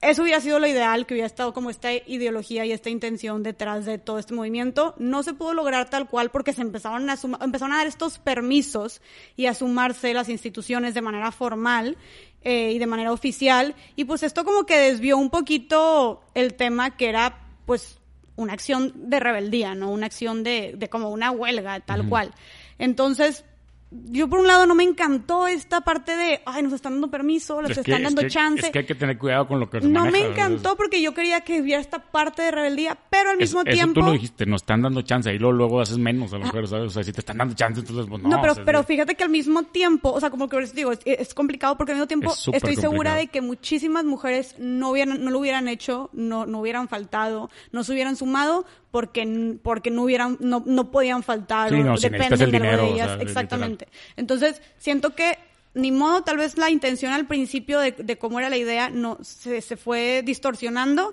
eso hubiera sido lo ideal, que hubiera estado como esta ideología y esta intención detrás de todo este movimiento. No se pudo lograr tal cual porque se empezaron a, empezaron a dar estos permisos y a sumarse las instituciones de manera formal eh, y de manera oficial. Y pues esto como que desvió un poquito el tema que era pues una acción de rebeldía, ¿no? Una acción de, de como una huelga, tal cual. Entonces, yo por un lado no me encantó esta parte de, ay, nos están dando permiso, les están dando chance. Es que hay que tener cuidado con lo que se No me encantó porque yo quería que hubiera esta parte de rebeldía, pero al mismo tiempo... Eso tú lo dijiste, nos están dando chance y luego, luego haces menos a lo mejor, ¿sabes? O sea, si te están dando chance, entonces pues no. No, pero, pero fíjate que al mismo tiempo, o sea, como que les digo, es, complicado porque al mismo tiempo estoy segura de que muchísimas mujeres no, hubieran, no lo hubieran hecho, no, no hubieran faltado, no se hubieran sumado porque, porque no hubieran, no, no podían faltar, sí, no, dependen de ellas. Exactamente. Entonces, siento que ni modo, tal vez la intención al principio de, de cómo era la idea no se, se fue distorsionando,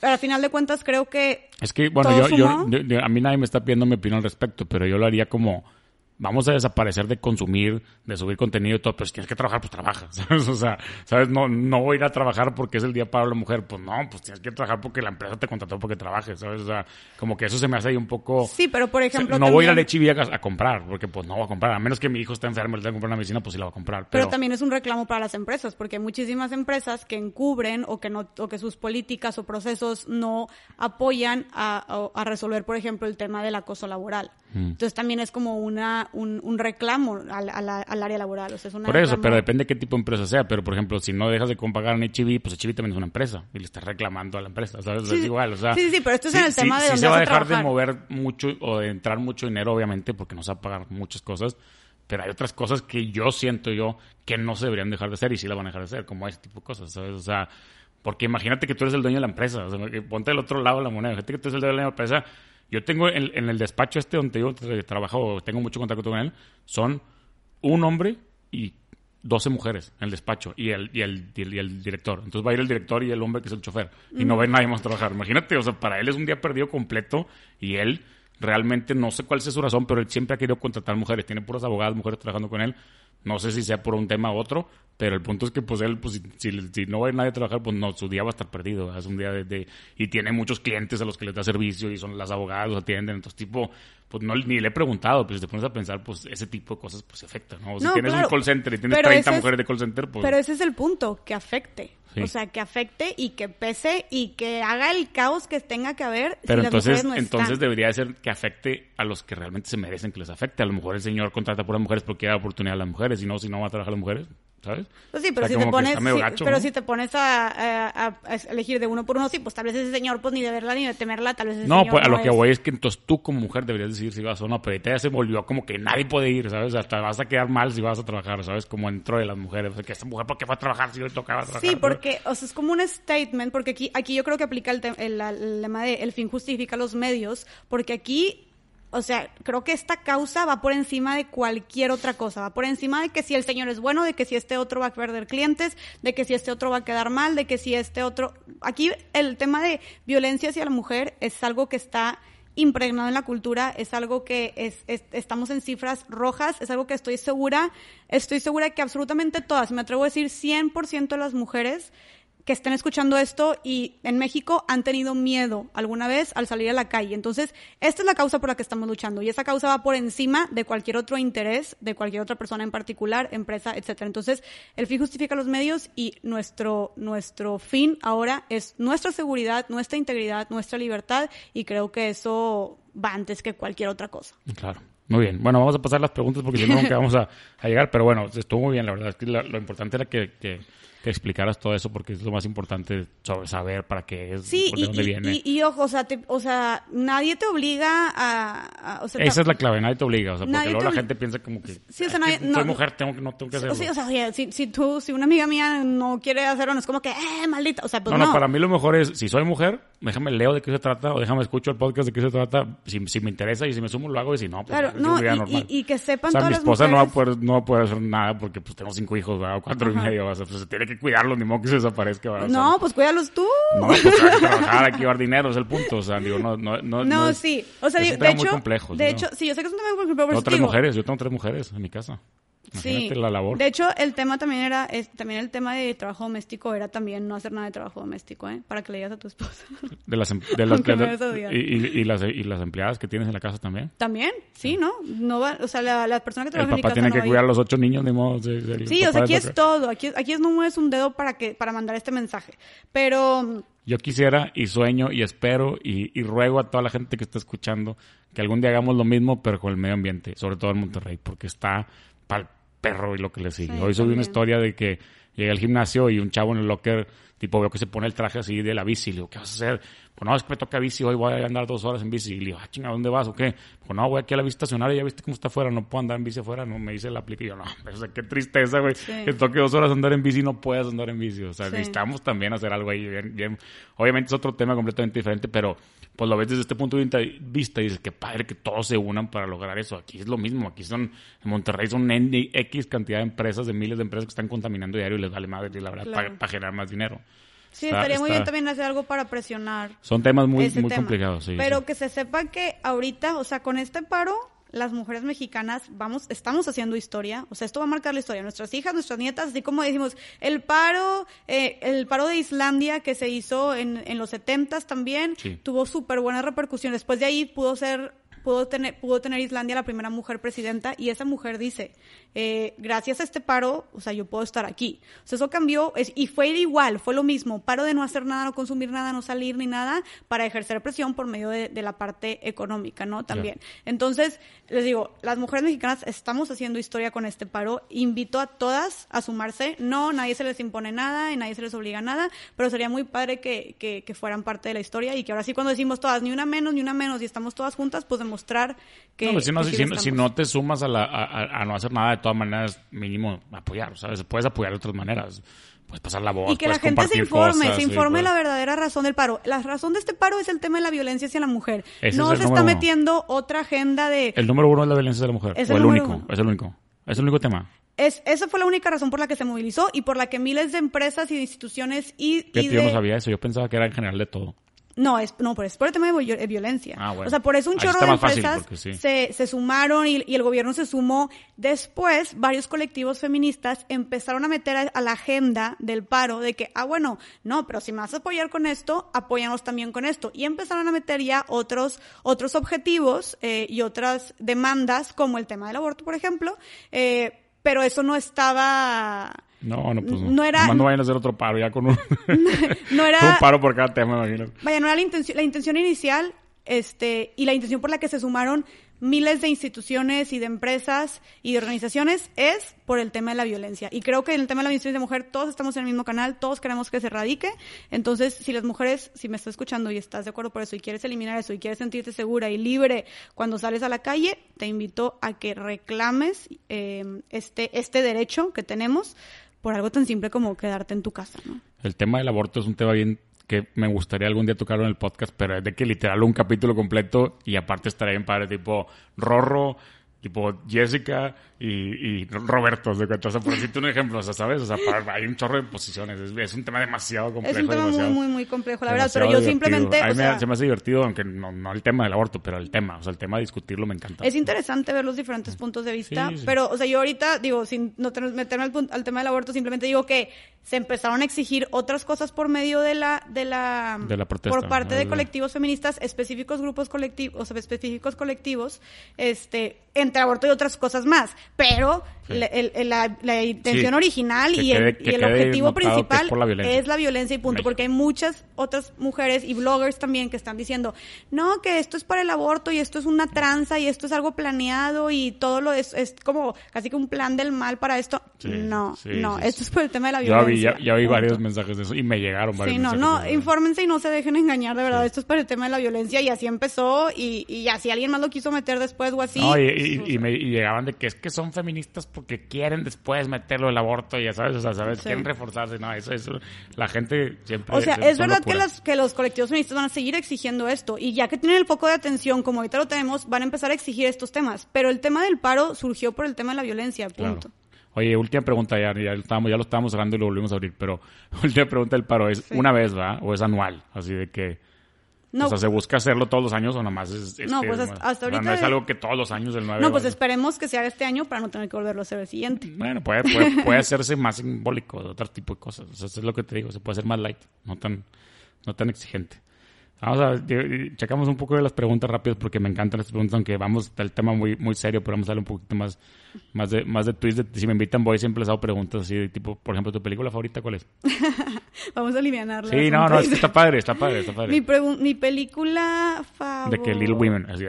pero al final de cuentas creo que. Es que, bueno, yo, yo, a mí nadie me está pidiendo mi opinión al respecto, pero yo lo haría como vamos a desaparecer de consumir, de subir contenido y todo, pero si tienes que trabajar, pues trabaja, ¿sabes? O sea, ¿sabes? No, no voy a ir a trabajar porque es el día para la mujer, pues no, pues tienes que trabajar porque la empresa te contrató porque trabajes, ¿sabes? O sea, como que eso se me hace ahí un poco... Sí, pero por ejemplo... no voy a ir a Leche a, comprar, porque pues no voy a comprar, a menos que mi hijo esté enfermo y le tenga que comprar una medicina, pues sí la voy a comprar. Pero... también es un reclamo para las empresas, porque hay muchísimas empresas que encubren o que, no, o que sus políticas o procesos no apoyan a, a resolver, por ejemplo, el tema del acoso laboral. Mm. Entonces también es como una, un, un reclamo al, al, área laboral. O sea, es una por eso, pero depende de qué tipo de empresa sea. Pero, por ejemplo, si no dejas de pagar en HIV, pues HIV también es una empresa y le estás reclamando a la empresa, ¿sabes? es igual, o sea... Sí, sí, pero esto es en el tema de sí se va a dejar de mover mucho o de entrar mucho dinero, obviamente, porque nos va a pagar muchas cosas. Pero hay otras cosas que yo siento yo que no se deberían dejar de hacer y sí la van a dejar de hacer, como ese tipo de cosas, ¿sabes? O sea, porque imagínate que tú eres el dueño de la empresa, o sea, ponte del otro lado de la moneda, imagínate que tú eres el dueño de la empresa yo tengo en, en, el despacho este donde yo trabajo, tengo mucho contacto con él, son un hombre y 12 mujeres en el despacho y el, y el, y el, y el director. Entonces va a ir el director y el hombre que es el chofer. Y no va a ir nadie más a trabajar. Imagínate, o sea, para él es un día perdido completo y él realmente no sé cuál es su razón, pero él siempre ha querido contratar mujeres. Tiene puras abogadas, mujeres trabajando con él. No sé si sea por un tema u otro, pero el punto es que pues él, pues si, si, si no va a ir nadie a trabajar, pues no, su día va a estar perdido. Es un día de, de- Y tiene muchos clientes a los que les da servicio y son las abogadas, los atienden. Entonces, tipo, pues no, ni le he preguntado, pero si te pones a pensar, pues ese tipo de cosas pues se afectan, ¿no? Si No, tienes claro. un call center y tienes Pero 30 ese es- mujeres de call center, pues... Pero ese es el punto, que afecte. Sí. O sea, que afecte y que pese y que haga el caos que tenga que haber Pero si entonces, las mujeres no entonces están. debería ser que afecte a los que realmente se merecen que les afecte. A lo mejor el señor contrata puras mujeres porque da oportunidad a las mujeres y no, si no va a trabajar las mujeres, ¿sabes? Pues sí, pero, O sea, si, te pones, sí, gacho, pero ¿no? si te pones a, a- a- a elegir de uno por uno, sí, pues tal vez ese señor, pues ni de verla ni de temerla, tal vez ese No, señor pues a lo que voy es que entonces tú como mujer deberías decidir si vas o no, pero ahorita ya se volvió como que nadie puede ir, ¿sabes? Hasta vas a quedar mal si vas a trabajar, ¿sabes? Como entró de las mujeres, o sea, que esta mujer, ¿por qué va a trabajar si hoy tocaba trabajar? Sí, porque, o sea, es como un statement, porque aquí, aquí yo creo que aplica el, te- el- el lema de el fin justifica los medios, porque aquí, o sea, creo que esta causa va por encima de cualquier otra cosa, va por encima de que si el señor es bueno, de que si este otro va a perder clientes, de que si este otro va a quedar mal, de que si este otro... Aquí el tema de violencia hacia la mujer es algo que está impregnado en la cultura, es algo que es, es- estamos en cifras rojas, es algo que estoy segura, estoy segura que absolutamente todas, me atrevo a decir 100% de las mujeres que estén escuchando esto y en México han tenido miedo alguna vez al salir a la calle. Entonces, esta es la causa por la que estamos luchando y esa causa va por encima de cualquier otro interés de cualquier otra persona en particular, empresa, etcétera. Entonces, el fin justifica los medios y nuestro nuestro fin ahora es nuestra seguridad, nuestra integridad, nuestra libertad y creo que eso va antes que cualquier otra cosa. Claro. Muy bien. Bueno, vamos a pasar las preguntas porque si no, nunca vamos a, llegar. Pero bueno, estuvo muy bien, la verdad. Es que la- lo importante era que, que explicaras todo eso porque es lo más importante sobre saber para qué es, Sí, de y, dónde y- viene. y- y ojo, o sea, te- o sea, nadie te obliga a... a- o sea, Esa es la clave, nadie te obliga. O sea, porque luego la gente piensa como que. Sí, o sea, "Ah, nadie- que no, soy no. mujer, tengo que, no tengo que hacerlo. Sí, o sea, oye, si, si tú, si una amiga mía no quiere hacerlo, no es como que, eh, maldita, o sea, pues no, no. no, para mí lo mejor es, si soy mujer, déjame leo de qué se trata o déjame escucho el podcast de qué se trata. Si, si me interesa y si me sumo, lo hago y si no, pues Claro, no, vida y- normal. y- y que sepan O sea, todas mi las esposa no va, a poder, no va a poder hacer nada porque pues tengo cinco hijos, ¿verdad? o cuatro y medio. O sea, pues se tiene que cuidarlos, ni modo que se desaparezca. ¿verdad? O sea, No, pues cuídalos tú. No, pues hay que trabajar, hay que llevar dinero, es el punto. O sea, digo, no, no, no. No, es- sí. O sea, es un de tema muy hecho, complejo, de ¿no? hecho, sí, yo sé que es un tema muy complejo, pero Tengo sí te tres digo, mujeres, yo tengo tres mujeres en mi casa. Imagínate la labor. De hecho, el tema también era, es- también el tema de trabajo doméstico era también no hacer nada de trabajo doméstico, ¿eh? Para que le digas a tu esposa. De las, em- de las, de odiar. y, y- y las, y las empleadas que tienes en la casa también. también, sí, ¿no? No va, o sea, la, la persona que El trabaja en papá casa tiene no que cuidar a los ocho niños, ni modo. sí, el Sí, o papá sea, aquí es todo, aquí, aquí no mueves un dedo para que, para mandar este mensaje. Pero, Yo quisiera y sueño y espero y, y ruego a toda la gente que está escuchando que algún día hagamos lo mismo, pero con el medio ambiente, sobre todo en Monterrey, porque está para el perro y lo que le sigue. Sí, Hoy subí una historia de que llegué al gimnasio y un chavo en el locker, tipo, veo que se pone el traje así de la bici. Le digo, ¿qué vas a hacer? Pues no, es que me toca bici, hoy voy a andar dos horas en bici. Y le digo, ah, chinga, ¿dónde vas o qué? Pues no, voy aquí a la bici estacionaria, ya viste cómo está afuera, no puedo andar en bici afuera, no me dice la aplica. Y yo, no, o sea, qué tristeza, güey. Sí. Que toque dos horas andar en bici y no puedas andar en bici. O sea, Sí. necesitamos también hacer algo ahí bien, bien. Obviamente es otro tema completamente diferente, pero pues lo ves desde este punto de vista- y dices, qué padre que todos se unan para lograr eso. Aquí es lo mismo, aquí son, en Monterrey son N- X cantidad de empresas, de miles de empresas que están contaminando diario y les vale madre, y la verdad, Claro. para, generar más dinero. sí, Está- estaría muy bien también hacer algo para presionar Son temas muy, muy tema. complicados, sí. Pero sí. que se sepa que ahorita, o sea, con este paro, las mujeres mexicanas vamos, estamos haciendo historia. O sea, esto va a marcar la historia. Nuestras hijas, nuestras nietas, así como decimos, el paro, eh, el paro de Islandia que se hizo en, en los setentas también, Sí. tuvo súper buenas repercusiones. Después de ahí pudo ser pudo tener, pudo tener Islandia la primera mujer presidenta y esa mujer dice, eh, gracias a este paro, o sea, yo puedo estar aquí. O sea, eso cambió es, y fue igual, fue lo mismo, paro de no hacer nada, no consumir nada, no salir ni nada, para ejercer presión por medio de, de la parte económica, ¿no? También. Entonces, les digo, las mujeres mexicanas estamos haciendo historia con este paro, invito a todas a sumarse, no, nadie se les impone nada y nadie se les obliga a nada, pero sería muy padre que, que, que fueran parte de la historia y que ahora sí cuando decimos todas, ni una menos, ni una menos, y estamos todas juntas, pues demostrar que... No, pues si, no, que si, sí si no- te sumas a, la, a, no hacer nada, de todas maneras, mínimo apoyar, ¿sabes? Puedes apoyar de otras maneras. Puedes pasar la voz, Y que la gente se informe, cosas, se sí, informe la verdadera razón del paro. La razón de este paro es el tema de la violencia hacia la mujer. Ese no se está uno. metiendo otra agenda de... El número uno es la violencia de la mujer. Es o el único. uno. Es el único. Es el único tema. es, esa fue la única razón por la que se movilizó y por la que miles de empresas y de instituciones y, y Yo no sabía eso. Yo pensaba que era en general de todo. No, es, no, pero es por el tema de vi- de violencia. Ah, bueno. O sea, por eso un chorro de fácil, empresas sí. se, se sumaron y, y el gobierno se sumó. Después, varios colectivos feministas empezaron a meter a, a la agenda del paro de que, ah, bueno, no, pero si me vas a apoyar con esto, apóyanos también con esto. Y empezaron a meter ya otros, otros objetivos eh, y otras demandas, como el tema del aborto, por ejemplo. Eh, pero eso no estaba... No, no, pues no. No era- no vayan a hacer otro paro ya con un, No era... un paro por cada tema, me imagino. Vaya, no era la intención, la intención inicial, este, y la intención por la que se sumaron miles de instituciones y de empresas y de organizaciones es por el tema de la violencia. Y creo que en el tema de la violencia de mujer todos estamos en el mismo canal, todos queremos que se erradique. Entonces, si las mujeres, si me estás escuchando y estás de acuerdo por eso y quieres eliminar eso y quieres sentirte segura y libre cuando sales a la calle, te invito a que reclames eh, este, este derecho que tenemos por algo tan simple como quedarte en tu casa, ¿no? El tema del aborto es un tema bien que me gustaría algún día tocarlo en el podcast, pero es de que literal un capítulo completo y aparte estaría bien padre, tipo Rorro, tipo Jessica y, y Roberto, ¿de cuenta? O sea, por decirte un ejemplo, o sea, ¿sabes? O sea, para- hay un chorro de posiciones, es, es un tema demasiado complejo. Es un tema muy, muy, muy complejo, la verdad, pero yo divertido. simplemente, A mí o me- sea, se me hace divertido, aunque no, no el tema del aborto, pero el tema, o sea, el tema de discutirlo me encanta. es interesante ver los diferentes puntos de vista, Sí, sí. pero, o sea, yo ahorita, digo, sin no tener- meterme al, al tema del aborto, simplemente digo que se empezaron a exigir otras cosas por medio de la, de la, De la protesta, por parte De- colectivos feministas, específicos grupos colectivos, o sea, específicos colectivos, este, entre aborto y otras cosas más, pero Sí. la, el- el- la- la intención Sí. original Que y el, quede- que y el quede objetivo principal por la violencia. es la violencia y punto, porque hay muchas otras mujeres y bloggers también que están diciendo, no, que esto es para el aborto y esto es una tranza y esto es algo planeado y todo lo es, es como casi que un plan del mal para esto. Sí, no, no, esto es por el tema de la vi, violencia. ya, ya vi varios mensajes de eso y me llegaron varios Sí, no, mensajes. no, infórmense y no se dejen engañar, de verdad. Esto es para el tema de la violencia y así empezó y, y ya si alguien más lo quiso meter después o así. No, y, pues, y- o y me y llegaban de que es que son feministas porque quieren después meterlo el aborto, ya sabes, o sea, sabes, Sí. quieren reforzarse, no, eso, eso, la gente siempre... O sea, es verdad que los, que los colectivos feministas van a seguir exigiendo esto y ya que tienen el foco de atención, como ahorita lo tenemos, van a empezar a exigir estos temas. Pero el tema del paro surgió por el tema de la violencia, Claro. punto. Oye, última pregunta, ya, ya, lo estábamos, ya lo estábamos cerrando y lo volvimos a abrir, pero última pregunta del paro, ¿es Sí. una vez, va? ¿O es anual? Así de que... No, O sea, ¿se busca hacerlo todos los años o nomás es... No, este, pues hasta- hasta o sea, ahorita- no es algo que todos los años del 9... no, pues esperemos que se haga este año para no tener que volverlo a hacer el siguiente. Bueno, puede, puede, puede hacerse más simbólico de otro tipo de cosas. O sea, eso es lo que te digo. Se puede hacer más light, no tan, no tan exigente. Vamos a, de- checamos un poco de las preguntas rápidas porque me encantan las preguntas, aunque vamos al tema muy, muy serio, pero vamos a darle un poquito más, más de, más de twist. de- si me invitan, voy, siempre les hago preguntas así de tipo, por ejemplo, ¿tu película favorita cuál es? Vamos a alivianarla. Sí, no, no, es que está padre, está padre, está padre. Mi, mi película favorita. De que Little Women, así.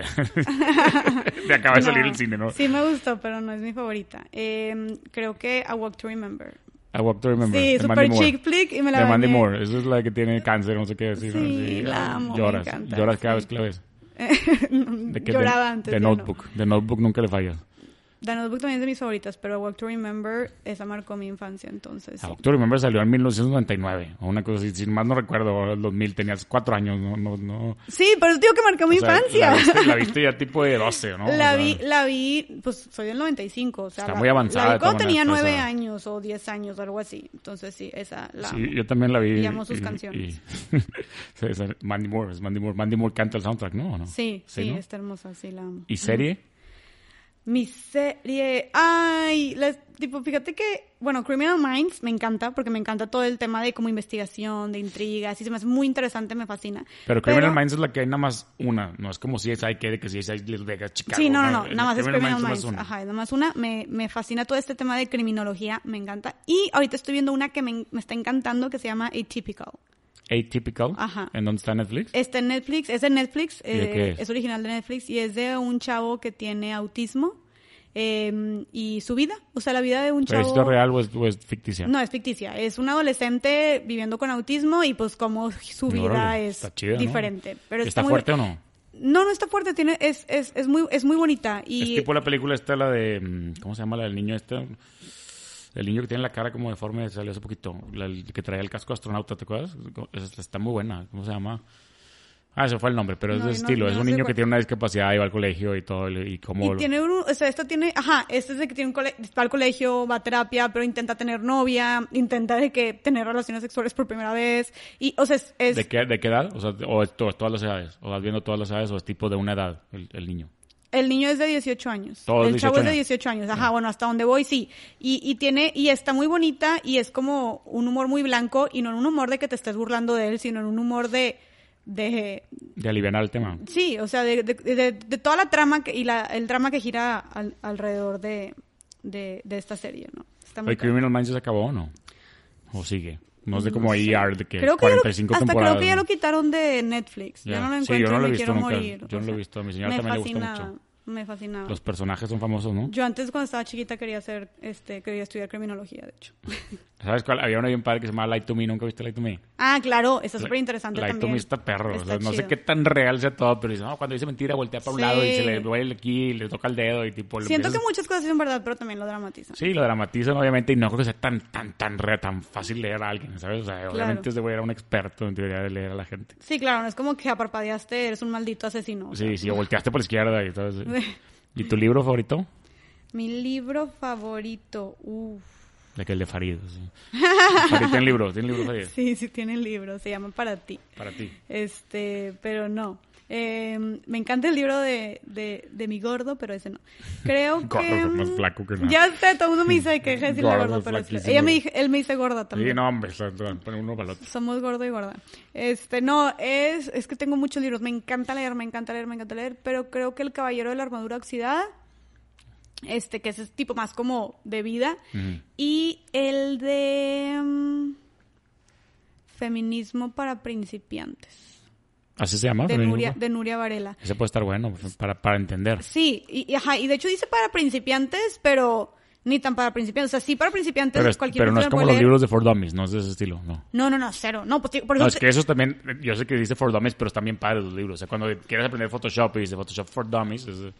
Te acaba de salir el cine, ¿no? Sí me gustó, pero no es mi favorita. Eh, creo que A Walk to Remember. I Walk to Remember. Sí, super chick flick y me la De Mandy. Moore. Esa es la que tiene cáncer, no sé qué decir. ¿no? Sí, la amo, me Lloras. encanta, Lloras cada sí. vez que la ves. De que Lloraba de, antes. De ya no. Notebook. De Notebook nunca le fallas. The Notebook también es de mis favoritas, pero A Walk to Remember, esa marcó mi infancia, entonces. A sí. Walk to Remember salió en 1999. O una cosa así. Si más no recuerdo, el 2000. Tenías cuatro años. No, no, no. Sí, pero digo que marcó mi O sea, infancia. La viste, la viste ya tipo de 12, ¿no? O La sea, vi, la vi, pues soy del 95, o sea, Está la, muy avanzada La vi cuando tenía nueve años o 10 años, algo así. Entonces sí, esa la Sí, amo. yo también la vi. Y amo sus canciones. y- Sí, esa- Mandy Moore. Es Mandy Moore. Mandy Moore canta el soundtrack, ¿no? ¿O no? Sí, sí, ¿no? está hermosa, sí la amo. ¿Y serie? Mi serie, ay, las- tipo, fíjate que, bueno, Criminal Minds me encanta porque me encanta todo el tema de como investigación, de intrigas, y se me hace muy interesante, me fascina. Pero Criminal Minds es la que hay nada más una. No es como si es hay que de que si es Las Vegas, Chicago. Sí, no, no, no, nada más es Criminal Minds. más una. Ajá, nada más una. Me, me fascina todo este tema de criminología, me encanta. Y ahorita estoy viendo una que me, me está encantando que se llama Atypical. Atypical. Ajá. ¿En dónde está Netflix? Está en Netflix, es de Netflix, ¿Y de eh, qué es? es? original de Netflix y es de un chavo que tiene autismo eh, y su vida, o sea, la vida de un ¿Pero chavo... ¿Es real o es, o es ficticia? No, es ficticia. Es un adolescente viviendo con autismo y pues como su vida Órale, es está diferente. Pero ¿Está muy- fuerte o no? No, no está fuerte, tiene, es, es, es muy, es muy bonita. Y Es tipo la película esta, la de... mm, ¿Cómo se llama la del niño este? El niño que tiene la cara como deforme, salió hace poquito. La- el que traía el casco astronauta, ¿te acuerdas? Es- está muy buena. ¿Cómo se llama? Ah, ese fue el nombre, pero es No, de no, estilo. no es un niño que tiene una discapacidad y va al colegio y todo. Y como... Tiene un, o sea, esto tiene, ajá, este es de que tiene un cole, va al colegio, va a terapia, pero intenta tener novia, intenta de que tener relaciones sexuales por primera vez, y, o sea, es, es- ¿De qué, ¿De qué edad? O sea, o es to- todas las edades. O vas viendo todas las edades o es tipo de una edad el, el niño. El niño es de 18 años. Todos el 18 chavo es de años. 18 años, ajá, bueno, hasta donde voy, sí. Y, y tiene, y está muy bonita, y es como un humor muy blanco, y no en un humor de que te estés burlando de él, sino en un humor de, de, De aliviar el tema. sí, o sea, de, de, de- de toda la trama que, y la, el drama que gira al- alrededor de, de, de esta serie, ¿no? Está muy ¿El Criminal Minds se acabó o no? ¿O sigue? No sé sé. ER de que Creo que ya lo- 45 hasta temporadas. creo que ya lo quitaron de Netflix. Ya, Ya. no lo Sí, encuentro yo no lo he visto nunca. morir. Yo no lo he visto. A mi señora me también le gusta mucho. Me fascinaba. Los personajes son famosos, ¿no? Yo antes cuando estaba chiquita quería hacer, este, quería estudiar criminología, de hecho. ¿Sabes cuál? Había uno bien padre que se llamaba Light to Me. ¿Nunca viste Light to Me? ah, claro, está súper interesante Light to también. Me está perro. o Está sea, no sé qué tan real sea todo, pero dice, no, cuando dice mentira voltea para un Sí. lado y se le duele aquí y le toca el dedo y tipo... Siento que muchas cosas son verdad, pero también lo dramatizan. Sí, lo dramatizan obviamente y no creo que sea tan, tan, tan real, tan fácil leer a alguien, ¿sabes? O sea, obviamente ese güey era un experto en teoría de leer a la gente. Sí, claro, no es como que aparpadeaste, eres un maldito asesino. o sea. Sí, sí, o volteaste por la izquierda y todo eso. ¿Y tu libro favorito? Mi libro favorito, uff. De que el de Farid. Sí. Farid tiene libro, tiene libro Farid. Sí, sí tiene el libro, se llama Para ti. Para ti. Este, pero no. Eh, me encanta el libro de, de, de mi gordo, pero ese no. Creo Gordo, que... más flaco que nada. Ya sé, todo el mundo me dice que deje de decirle Gordo, pero es- ella me dice, él me dice gorda también. Sí, no, hombre, uno para el otro. Somos gordo y gorda. Este, no, es, es que tengo muchos libros. Me encanta leer, me encanta leer, me encanta leer, pero creo que El Caballero de la Armadura Oxidada, este, que ese es tipo más como de vida, y el de mm, Feminismo para principiantes, ¿Así se llama? de? Nuria, de Nuria Varela. Ese puede estar bueno para, para entender. Sí, y, ajá, y de hecho dice para principiantes, pero ni tan para principiantes. O sea, sí para principiantes Pero, es- cualquier pero no es como los leer. libros de For Dummies, no es de ese estilo, no. No, no, no, cero. No, pues, por No, es que esos también, yo sé que dice For Dummies, pero están bien padres los libros. O sea, cuando quieres aprender Photoshop y dice Photoshop for Dummies, es-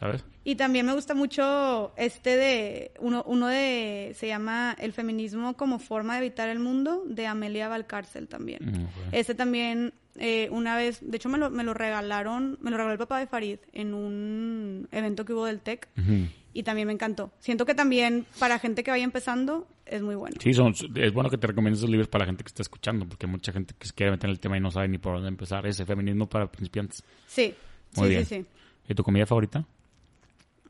¿sabes? Y también me gusta mucho este de, uno, uno de, se llama El feminismo como forma de evitar el mundo, de Amelia Valcárcel también. Mm, ok. Ese también, eh, una vez, de hecho me lo, me lo regalaron, me lo regaló el papá de Farid en un evento que hubo del TEC Ujú. y también me encantó. Siento que también para gente que vaya empezando es muy bueno. Sí, son, es bueno que te recomiendes esos libros para la gente que está escuchando, porque hay mucha gente que se quiere meter en el tema y no sabe ni por dónde empezar. Ese feminismo para principiantes. Sí, Muy sí, bien. sí, sí. ¿Y tu comida favorita?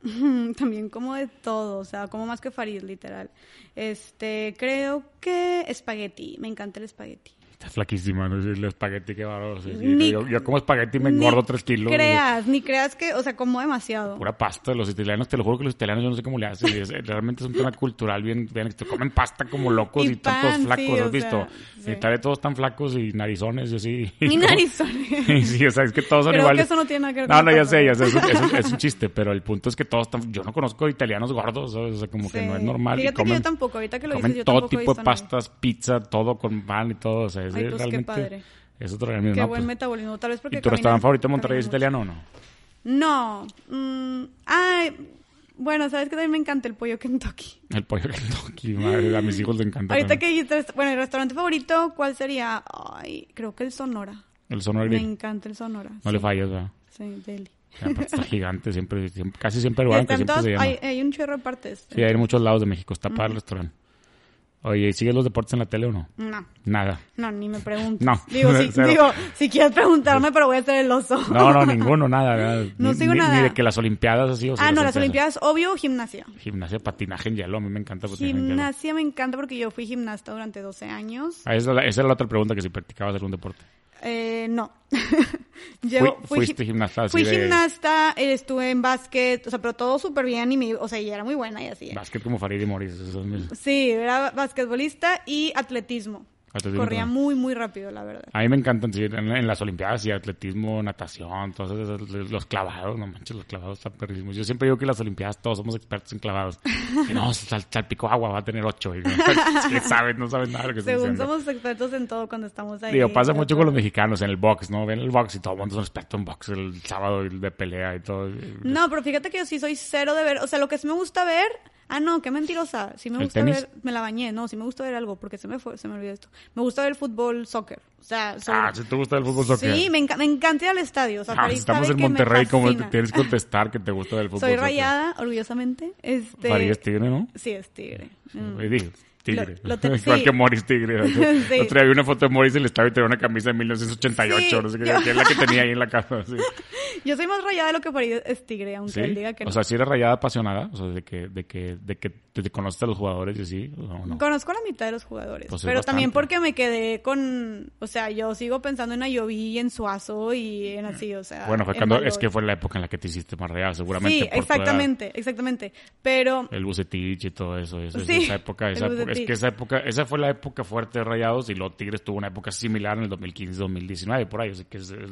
También como de todo, o sea, como más que Farid, literal. Este, creo que espagueti, me encanta el espagueti. Estás flaquísima, ¿no? Sí, El espagueti, bárbaro. sí, sí. Ni- yo, yo como espagueti me Ni engordo tres kilos. Creas, ni creas que, o sea, como demasiado. Pura pasta. Los italianos, te lo juro que los italianos yo no sé cómo le hacen. y es- realmente es un tema cultural bien, bien. Te comen pasta como locos y, Y pan, todos flacos, sí, ¿has visto? sea, sí. En Italia todos están flacos y narizones y así. ¿no? narizones. sí, o sea, es que todos son Creo iguales. que eso no tiene nada que ver No, con no, ya sé, ya sé. Es, un- es un- es un chiste, pero el punto es que todos están. Yo no conozco italianos gordos, ¿sabes? O sea, como que no es normal. y que comen, yo tampoco, ahorita que lo comen dices, yo todo tampoco tipo de pastas, pizza, todo con pan y todo. O sea, es Ay, pues, qué padre. Es otro organismo. Qué ¿no? buen Pues, metabolismo, tal vez porque ¿Y tu restaurante favorito en Monterrey es italiano o no? No. mm, ay, bueno, sabes que también me encanta el pollo Kentucky. El pollo Kentucky, madre, a mis hijos les encanta. Ahorita también. que dijiste, bueno, el restaurante favorito, ¿cuál sería? Ay, creo que el Sonora. El Sonora Me encanta el Sonora. No sí. le fallas, ¿verdad? Sí, deli. Está gigante, siempre, siempre- casi siempre Están siempre se llama. hay, hay un chorro de partes. Sí, hay en muchos lados de México, está para el restaurante. Oye, ¿y sigues los deportes en la tele o no? No, Nada. no, ni me pregunto. No, Digo, si, digo, si quieres preguntarme, pero voy a ser el oso. No, no, ninguno, nada. nada. No ni, sigo ni- nada. Ni de que las Olimpiadas así o sea, ah, no, las Olimpiadas, obvio, gimnasia. Gimnasia, patinaje en hielo, a mí me encanta patinaje en hielo. Gimnasia me encanta porque yo fui gimnasta durante 12 años. Ah, esa, esa es la otra pregunta, que si practicabas algún deporte. Eh, no. Llevo- Fui- fui fuiste gi- gimnasta Fui de- gimnasta, estuve en básquet, o sea, pero todo súper bien y me, o sea, y era muy buena y así. Básquet como Farid y Moris. esos Sí, era basquetbolista y atletismo. Atletismo Corría también. muy, muy rápido, la verdad. A mí me encantan, sí, en, en las Olimpiadas y atletismo, natación, todos esos, los clavados, no manches, los clavados están perrísimos. Yo siempre digo que en las Olimpiadas todos somos expertos en clavados. No, sal, salpico agua va a tener ocho. Y no, ¿qué sabes? No sabes nada de lo que Según somos expertos en todo cuando estamos ahí. Digo, pasa mucho con los mexicanos en el box, ¿no? Ven el box y todo el mundo es experto en box el sábado de pelea y todo. No, pero fíjate que yo sí soy cero de ver, o sea, lo que sí me gusta ver, ah, no, qué mentirosa, sí me ¿El gusta ver, me la bañé, no, sí me gusta ver algo, porque se me fue, se me olvidó esto. me gusta ver el fútbol, soccer. O sea, Ah, si te gusta el fútbol soccer. Sí, me, enca- me encanta ir al estadio. O sea, Ah, Farid estamos en Monterrey, como te tienes que contestar que te gusta el fútbol Soy soccer. rayada, orgullosamente. Este, Farid es tigre, ¿no? Sí, es tigre. Mm. Y tigre. Lo- lo Igual sí. que Morris Tigre. Sí. Otro día vi una foto de Morris en el estadio y tenía una camisa de 1988. Sí, no sé qué, yo- que es la que tenía ahí en la casa. Sí. Yo soy más rayada de lo que Farid es tigre, aunque él diga que no. O sea, si eres rayada apasionada, o sea, de que, de que, de que te, te conoces a los jugadores y así, o no. Conozco la mitad de los jugadores, Pues es pero también porque me quedé con, o sea, yo sigo pensando en Ayoví, en Suazo y en así, o sea. Bueno, fue cuando, valor. es que fue la época en la que te hiciste más rayada, seguramente. Sí, por exactamente, exactamente. Pero El Bucetich y todo eso, eso, Sí, esa época, esa época- es que esa época, esa fue la época fuerte de Rayados y luego Tigres tuvo una época similar en el 2015-2019, por ahí, así que es, es-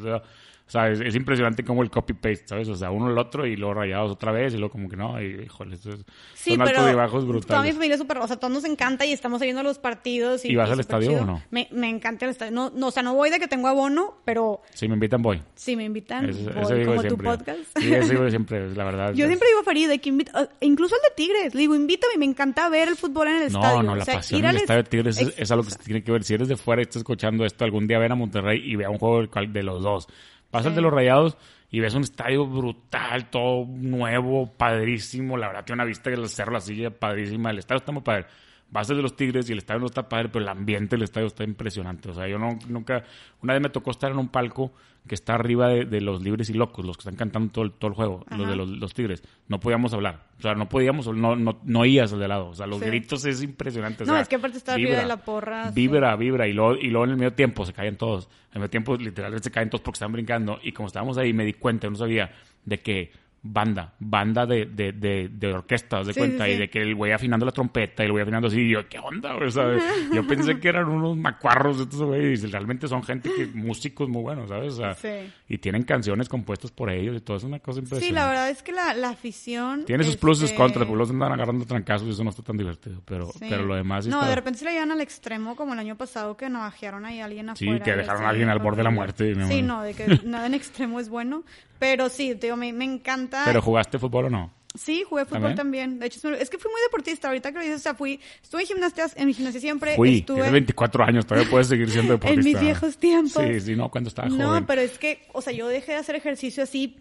o sea, es, es impresionante como el copy-paste, ¿sabes? O sea, uno el otro y luego Rayados otra vez y luego como que no, y híjole, esto es- sí, son pero altos y bajos toda mi brutales. familia es súper, o sea, todos nos encanta y estamos viendo los partidos. ¿Y, ¿Y vas al estadio chido. o no? Me, me encanta el estadio. No, no, o sea, no voy de que tengo abono, pero Si me invitan, voy. si me invitan, voy, ese digo como tu siempre. podcast. Sí, ese digo siempre, la verdad. Yo es- siempre digo a Farid, de que invita, incluso el de Tigres, le digo, invítame, me encanta ver el fútbol en el No, estadio. no, O la sea, pasión del estadio de Tigres es, es algo que se tiene que ver. Si eres de fuera y estás escuchando esto, algún día ven a Monterrey y vea un juego de los dos. Vas al de los Rayados y ves un estadio brutal, todo nuevo, padrísimo. La verdad, tiene una vista del cerro, la silla padrísima. El estadio está muy padre. Vas al de los Tigres y el estadio no está padre, pero el ambiente del estadio está impresionante. O sea, yo no, nunca... Una vez me tocó estar en un palco que está arriba de, de los libres y locos, los que están cantando todo el, todo el juego, los de los, los Tigres. No podíamos hablar. O sea, no podíamos, no, no, no oías al de lado. O sea, los Sí. gritos es impresionante. o No, es que aparte está arriba de la porra, sí. Vibra, vibra. Y luego, y luego en el medio tiempo se caen todos. En el medio tiempo literalmente se caen todos porque están brincando. Y como estábamos ahí, me di cuenta, no sabía, de que banda, banda de, de, de, de orquesta, ¿haz de Sí, cuenta, sí, y sí. de que el güey afinando la trompeta y el güey afinando así, y yo, ¿qué onda? O sea, yo pensé que eran unos macuarros estos güeyes, y realmente son gente que, músicos muy buenos, ¿sabes? O sea, Sí. y tienen canciones compuestas por ellos y todo, es una cosa impresionante. Sí, la verdad es que la, la afición... Tiene sus pluses y este, contras, porque los andan agarrando trancazos y eso no está tan divertido, pero, sí. pero lo demás sí No, está- de repente se le llevan al extremo, como el año pasado, que navajearon ahí a alguien Sí, afuera. que y dejaron a alguien al borde de la muerte, Sí, no, de que nada en extremo es bueno. Pero sí, te digo, me, me encanta... ¿Pero jugaste fútbol o no? Sí, jugué fútbol ¿También? también. De hecho, es que fui muy deportista. Ahorita que lo dices, o sea, fui... Estuve en gimnasia, en gimnasia siempre. Fui, estuve tienes 24 años, todavía puedes seguir siendo en deportista. mis viejos tiempos. Sí, sí, no, cuando estaba No, joven. pero es que, o sea, yo dejé de hacer ejercicio así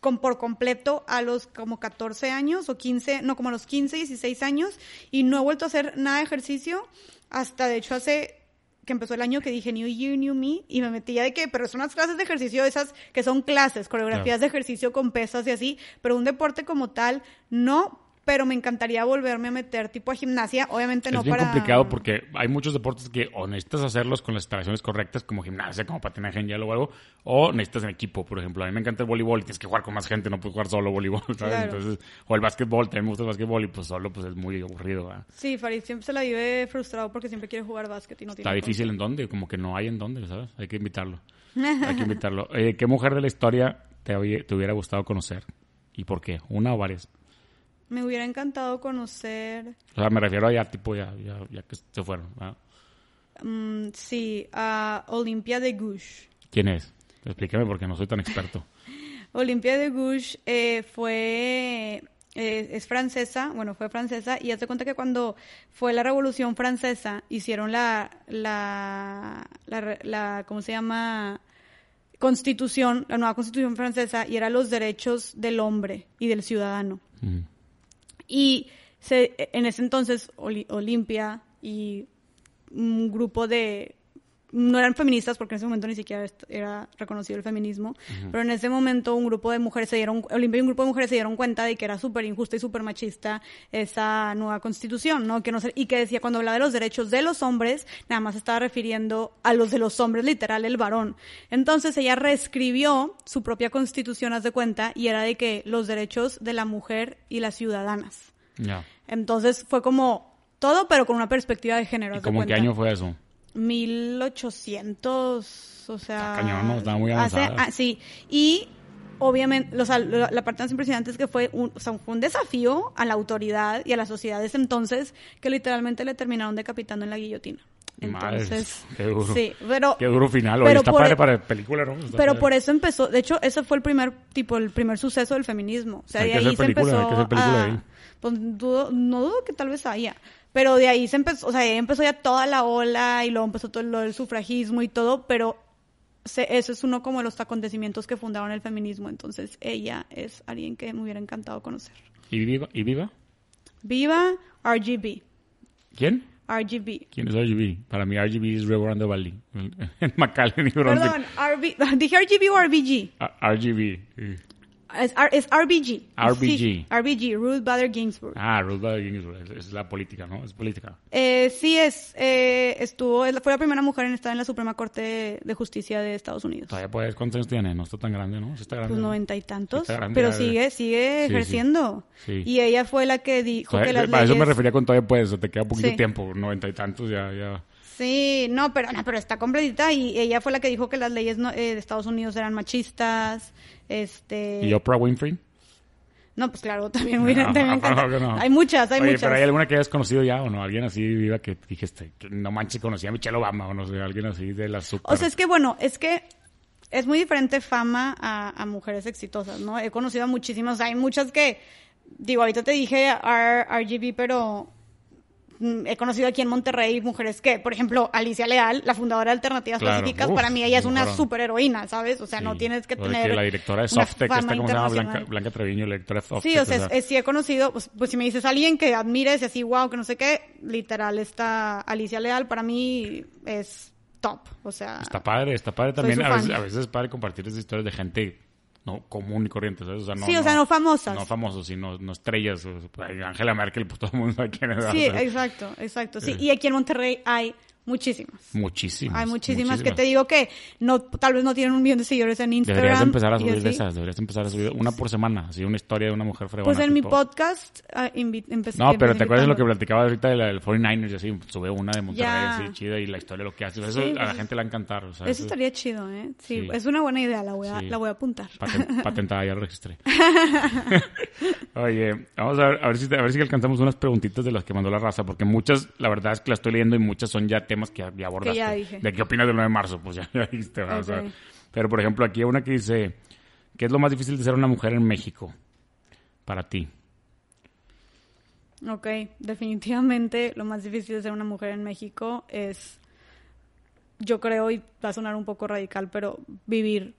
con, por completo a los como 14 años o 15, no, como a los 15, 16 años y no he vuelto a hacer nada de ejercicio hasta, de hecho, hace que empezó el año que dije New Year, New Me y me metía de que, pero son unas clases de ejercicio esas que son clases, coreografías de ejercicio con pesas y así, pero un deporte como tal, no, pero me encantaría volverme a meter tipo a gimnasia, obviamente no es bien para... complicado porque hay muchos deportes que o necesitas hacerlos con las instalaciones correctas, como gimnasia, como patinaje en hielo o algo, o necesitas en equipo, por ejemplo. A mí me encanta el voleibol y tienes que jugar con más gente, no puedes jugar solo voleibol, ¿sabes? Claro. Entonces, o el básquetbol, también me gusta el básquetbol y pues solo pues es muy aburrido. ¿verdad? Sí, Farid siempre se la vive frustrado porque siempre quiere jugar básquet y no tiene Está difícil en dónde, como que no hay en dónde, ¿sabes? Hay que invitarlo. Hay que invitarlo. Eh, ¿Qué mujer de la historia te, te hubiera gustado conocer? ¿Y por qué? ¿Una o varias? Me hubiera encantado conocer, O sea, me refiero a ya, tipo, ya, ya, ya que se fueron. mm, sí, a Olimpia de Gouges. ¿Quién es? Explíqueme porque no soy tan experto. Olimpia de Gouges eh, fue, eh, es francesa, bueno, fue francesa, y hace cuenta que cuando fue la Revolución Francesa, hicieron la, la, la ¿cómo se llama? Constitución, la nueva Constitución francesa, y era los derechos del hombre y del ciudadano. Mm. Y se, en ese entonces Oli- Olimpia y un grupo de... No eran feministas porque en ese momento ni siquiera era reconocido el feminismo, pero en ese momento un grupo de mujeres se dieron, Olimpia y un grupo de mujeres se dieron cuenta de que era súper injusta y súper machista esa nueva constitución, ¿no? Que no se- y que decía cuando hablaba de los derechos de los hombres, nada más estaba refiriendo a los de los hombres, literal, el varón. Entonces ella reescribió su propia constitución, haz de cuenta, y era de que los derechos de la mujer y las ciudadanas. Ya. Entonces fue como todo, pero con una perspectiva de género. ¿Y haz de como qué año fue eso? 1800, o sea... Está cañón, ¿no? Estaba muy hace- ah, sí, y obviamente, o sea, la, la parte más impresionante es que fue un, o sea, fue un desafío a la autoridad y a la sociedad de ese entonces que literalmente le terminaron decapitando en la guillotina. Madre, Entonces, qué duro. sí, pero... Qué duro final. Oye, pero está por padre e- para película, ¿no? Está Pero padre. por eso empezó, de hecho, ese fue el primer tipo, el primer suceso del feminismo. O sea, de ahí se película, empezó a- pues dudo, no dudo que tal vez haya. Pero de ahí se empezó, o sea, ahí empezó ya toda la ola y luego empezó todo lo del sufragismo y todo, pero se- eso es uno como de los acontecimientos que fundaron el feminismo. Entonces ella es alguien que me hubiera encantado conocer. ¿Y viva? ¿Y viva? Viva RGB. ¿Quién? RGB. ¿Quién es RGB? Para mí RGB es Reverendo Valley. En McAllen y. Perdón, RB, ¿dije RGB o RBG? Ah, RGB. sí. Es, es RBG. RBG. Sí, RBG, Ruth Bader Ginsburg. Ah, Ruth Bader Ginsburg. Es, es la política, ¿no? Es política. Eh, sí, es, eh, estuvo, fue la primera mujer en estar en la Suprema Corte de Justicia de Estados Unidos. Todavía puedes. ¿Cuántos años tiene? No está tan grande, ¿no? Sí está grande. Pues ¿no? noventa y tantos, Está grande, pero sigue, sigue Sí, sí. ejerciendo. Sí. Y ella fue la que dijo Todavía- que las a eso me refería con todavía puedes. o Te queda poquito Sí. tiempo. Noventa y tantos ya, ya. Sí, no, pero, no, pero está completita y ella fue la que dijo que las leyes no- eh, de Estados Unidos eran machistas, este... ¿Y Oprah Winfrey? No, pues claro, también muy No, también no. Hay muchas, hay Oye, muchas. pero hay alguna que hayas conocido ya o no? Alguien así viva que dijiste que no manches, conocía a Michelle Obama o no sé, alguien así de la super. O sea, es que bueno, es que es muy diferente fama a, a mujeres exitosas, ¿no? He conocido a muchísimas, hay muchas que, digo, ahorita te dije RGB, pero he conocido aquí en Monterrey mujeres que, por ejemplo, Alicia Leal, la fundadora de Alternativas Claro, Pacíficas, uf, para mí ella es una superheroína, ¿sabes? O sea, no tienes que O tener la directora de Softec, fama esta, ¿cómo se llama? Blanca, Treviño, la directora de Softec. Sí, o sea, es- sí he conocido, pues, pues si me dices alguien que admires y así, wow, que no sé qué, literal, está Alicia Leal, para mí es top, o sea... Está padre, está padre también. A veces, a veces es padre compartir esas historias de gente no común y corriente, ¿sabes? O sea, no, Sí, o sea, no famosas. No famosos, sino no estrellas. sea, Angela Merkel, pues todo el mundo sabe quién es. Sí, exacto, exacto. Sí, Eh. y aquí en Monterrey hay muchísimas. Muchísimas. Hay muchísimas, que te digo que no, tal vez no tienen un millón de seguidores en Instagram. Deberías empezar a subir de esas, deberías empezar a subir una por semana, así una historia de una mujer fregona. Pues en mi podcast invi- empecé. No, pero ¿te acuerdas de lo que platicaba ahorita de del 49ers y así? Sube una de Monterrey así chida y la historia de lo que hace. Eso Sí, a la gente le va a encantar. O sea, Eso estaría chido, ¿eh? Sí, Sí. es una buena idea, la voy a, Sí. la voy a apuntar. Paten- patentada, ya lo registré. Oye, vamos a ver, a ver si a ver si alcanzamos unas preguntitas de las que mandó la raza, porque muchas, la verdad es que las estoy leyendo y muchas son ya temas que ya, ya abordaste. ya dije. ¿De qué opinas del 9 de marzo? Pues ya, ya dijiste, ¿verdad? O sea, pero por ejemplo, aquí hay una que dice, ¿qué es lo más difícil de ser una mujer en México? Para ti. Ok, definitivamente lo más difícil de ser una mujer en México es, yo creo, y va a sonar un poco radical, pero vivir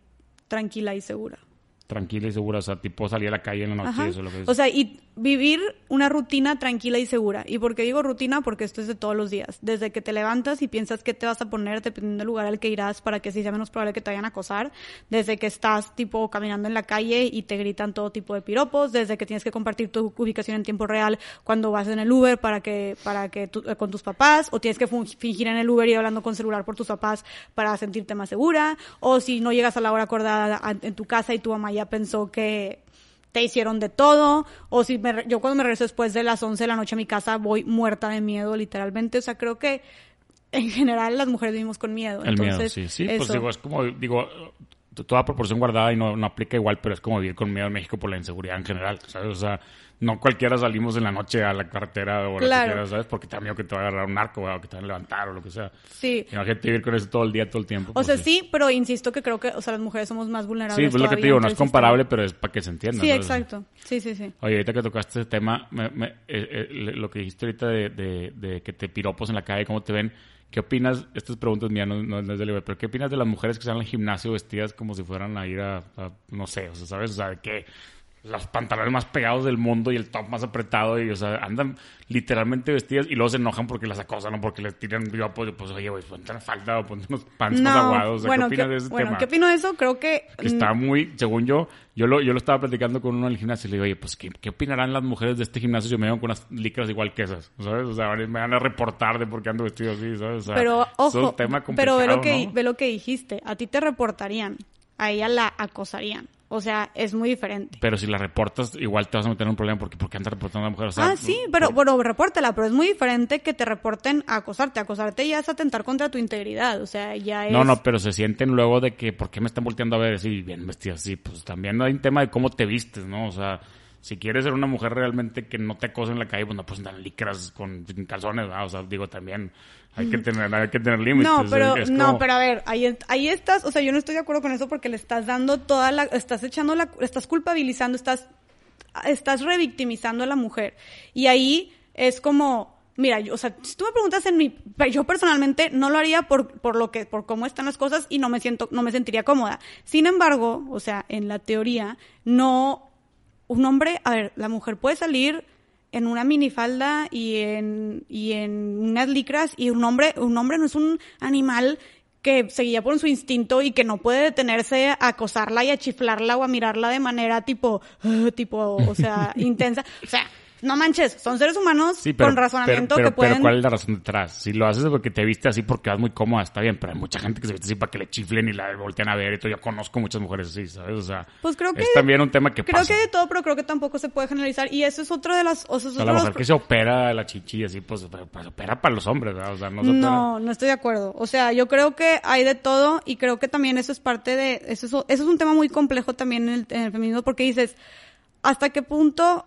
tranquila y segura. Tranquila y segura, o sea, tipo salir a la calle en la noche eso es lo que es. O sea, y vivir una rutina tranquila y segura. ¿Y por qué digo rutina? Porque esto es de todos los días. Desde que te levantas y piensas qué te vas a poner, dependiendo del lugar al que irás, para que así sea menos probable que te vayan a acosar. Desde que estás, tipo, caminando en la calle y te gritan todo tipo de piropos. Desde que tienes que compartir tu ubicación en tiempo real cuando vas en el Uber para que, para que eh, con tus papás. O tienes que fingir en el Uber y hablando con celular por tus papás para sentirte más segura. O si no llegas a la hora acordada en tu casa y tu mamá ya pensó que te hicieron de todo, o si me yo cuando me regreso después de las 11 de la noche a mi casa voy muerta de miedo, literalmente, o sea, creo que en general las mujeres vivimos con miedo. El miedo, Entonces, sí, sí, pues digo, es como, digo, toda proporción guardada y no, no aplica igual, pero es como vivir con miedo en México por la inseguridad en general, ¿sabes? O sea, no cualquiera salimos en la noche a la carretera o que Claro. ¿sabes? Porque te da miedo que te va a agarrar un narco o que te van a levantar o lo que sea. Sí. Imagínate vivir con eso todo el día, todo el tiempo. O pues sea, sí, pero insisto que creo que, o sea, las mujeres somos más vulnerables. Sí, pues lo que te digo, no es comparable, pero es para que se entienda. Sí, ¿no? exacto. Sí, sí, sí. Oye, ahorita que tocaste ese tema, me- me- eh, eh, lo que dijiste ahorita de, de- de que te piropos en la calle, cómo te ven, ¿qué opinas? Estas preguntas mías no, no, no es de libre, pero ¿qué opinas de las mujeres que salen al gimnasio vestidas como si fueran a ir a, a- no sé, o sea, ¿sabes? O sea, de que los pantalones más pegados del mundo y el top más apretado y, o sea, andan literalmente vestidas y luego se enojan porque las acosan o porque les tiran piropos pues, oye, güey, ponte una falda o ponte unos pants más aguados. O sea, bueno, ¿qué ¿qué, opinas de ese bueno, tema? ¿qué opino de eso? Creo que... que está muy, según yo, yo lo, yo lo estaba platicando con uno en el gimnasio y le digo, oye, pues, ¿qué, qué opinarán las mujeres de este gimnasio si yo me veo con unas licras igual que esas? ¿Sabes? O sea, me van a reportar de por qué ando vestido así, ¿sabes? O sea, pero, es ojo, un tema pero ve lo, complicado, que, ¿no? ve lo que dijiste. A ti te reportarían, a ella la acosarían. O sea, es muy diferente. Pero si la reportas, igual te vas a meter en un problema porque ¿por qué andas reportando a una mujer? O sea, ah, sí, pero bueno, repórtela, pero es muy diferente que te reporten a acosarte. Acosarte ya es atentar contra tu integridad, o sea, ya es... No, no, pero se sienten luego de que, ¿por qué me están volteando a ver así, bien vestida así? Pues también hay un tema de cómo te vistes, ¿no? O sea, si quieres ser una mujer realmente que no te acosa en la calle, pues no puedes andar en licras con calzones, ¿verdad? O sea, digo, también hay que tener, hay que tener límites. No, pero, es no, como- pero a ver, ahí, ahí estás, o sea, yo no estoy de acuerdo con eso porque le estás dando toda la, estás echando la, estás culpabilizando, estás estás revictimizando a la mujer. Y ahí es como, mira, yo, o sea, si tú me preguntas en mi, yo personalmente no lo haría por, por lo que, por cómo están las cosas y no me siento, no me sentiría cómoda. Sin embargo, o sea, en la teoría, no, un hombre, a ver, la mujer puede salir en una minifalda y en, y en unas licras y un hombre, un hombre no es un animal que seguía por su instinto y que no puede detenerse a acosarla y a chiflarla o a mirarla de manera tipo, tipo, o sea, intensa. O sea, no manches, son seres humanos con razonamiento que pueden... Pero ¿cuál es la razón detrás? Si lo haces porque te viste así porque vas muy cómoda, está bien, pero hay mucha gente que se viste así para que le chiflen y la voltean a ver y todo. Yo conozco muchas mujeres así, ¿sabes? O sea, pues creo que... es también un tema que Creo que de todo, pero creo que tampoco se puede generalizar. Y eso es otro de las... O sea, la mujer que se opera la chichi así, pues, pues, opera para los hombres, ¿verdad? O sea, no se No, no estoy de acuerdo. O sea, yo creo que hay de todo y creo que también eso es parte de... Eso es, eso es un tema muy complejo también en el, en el feminismo porque dices, ¿hasta qué punto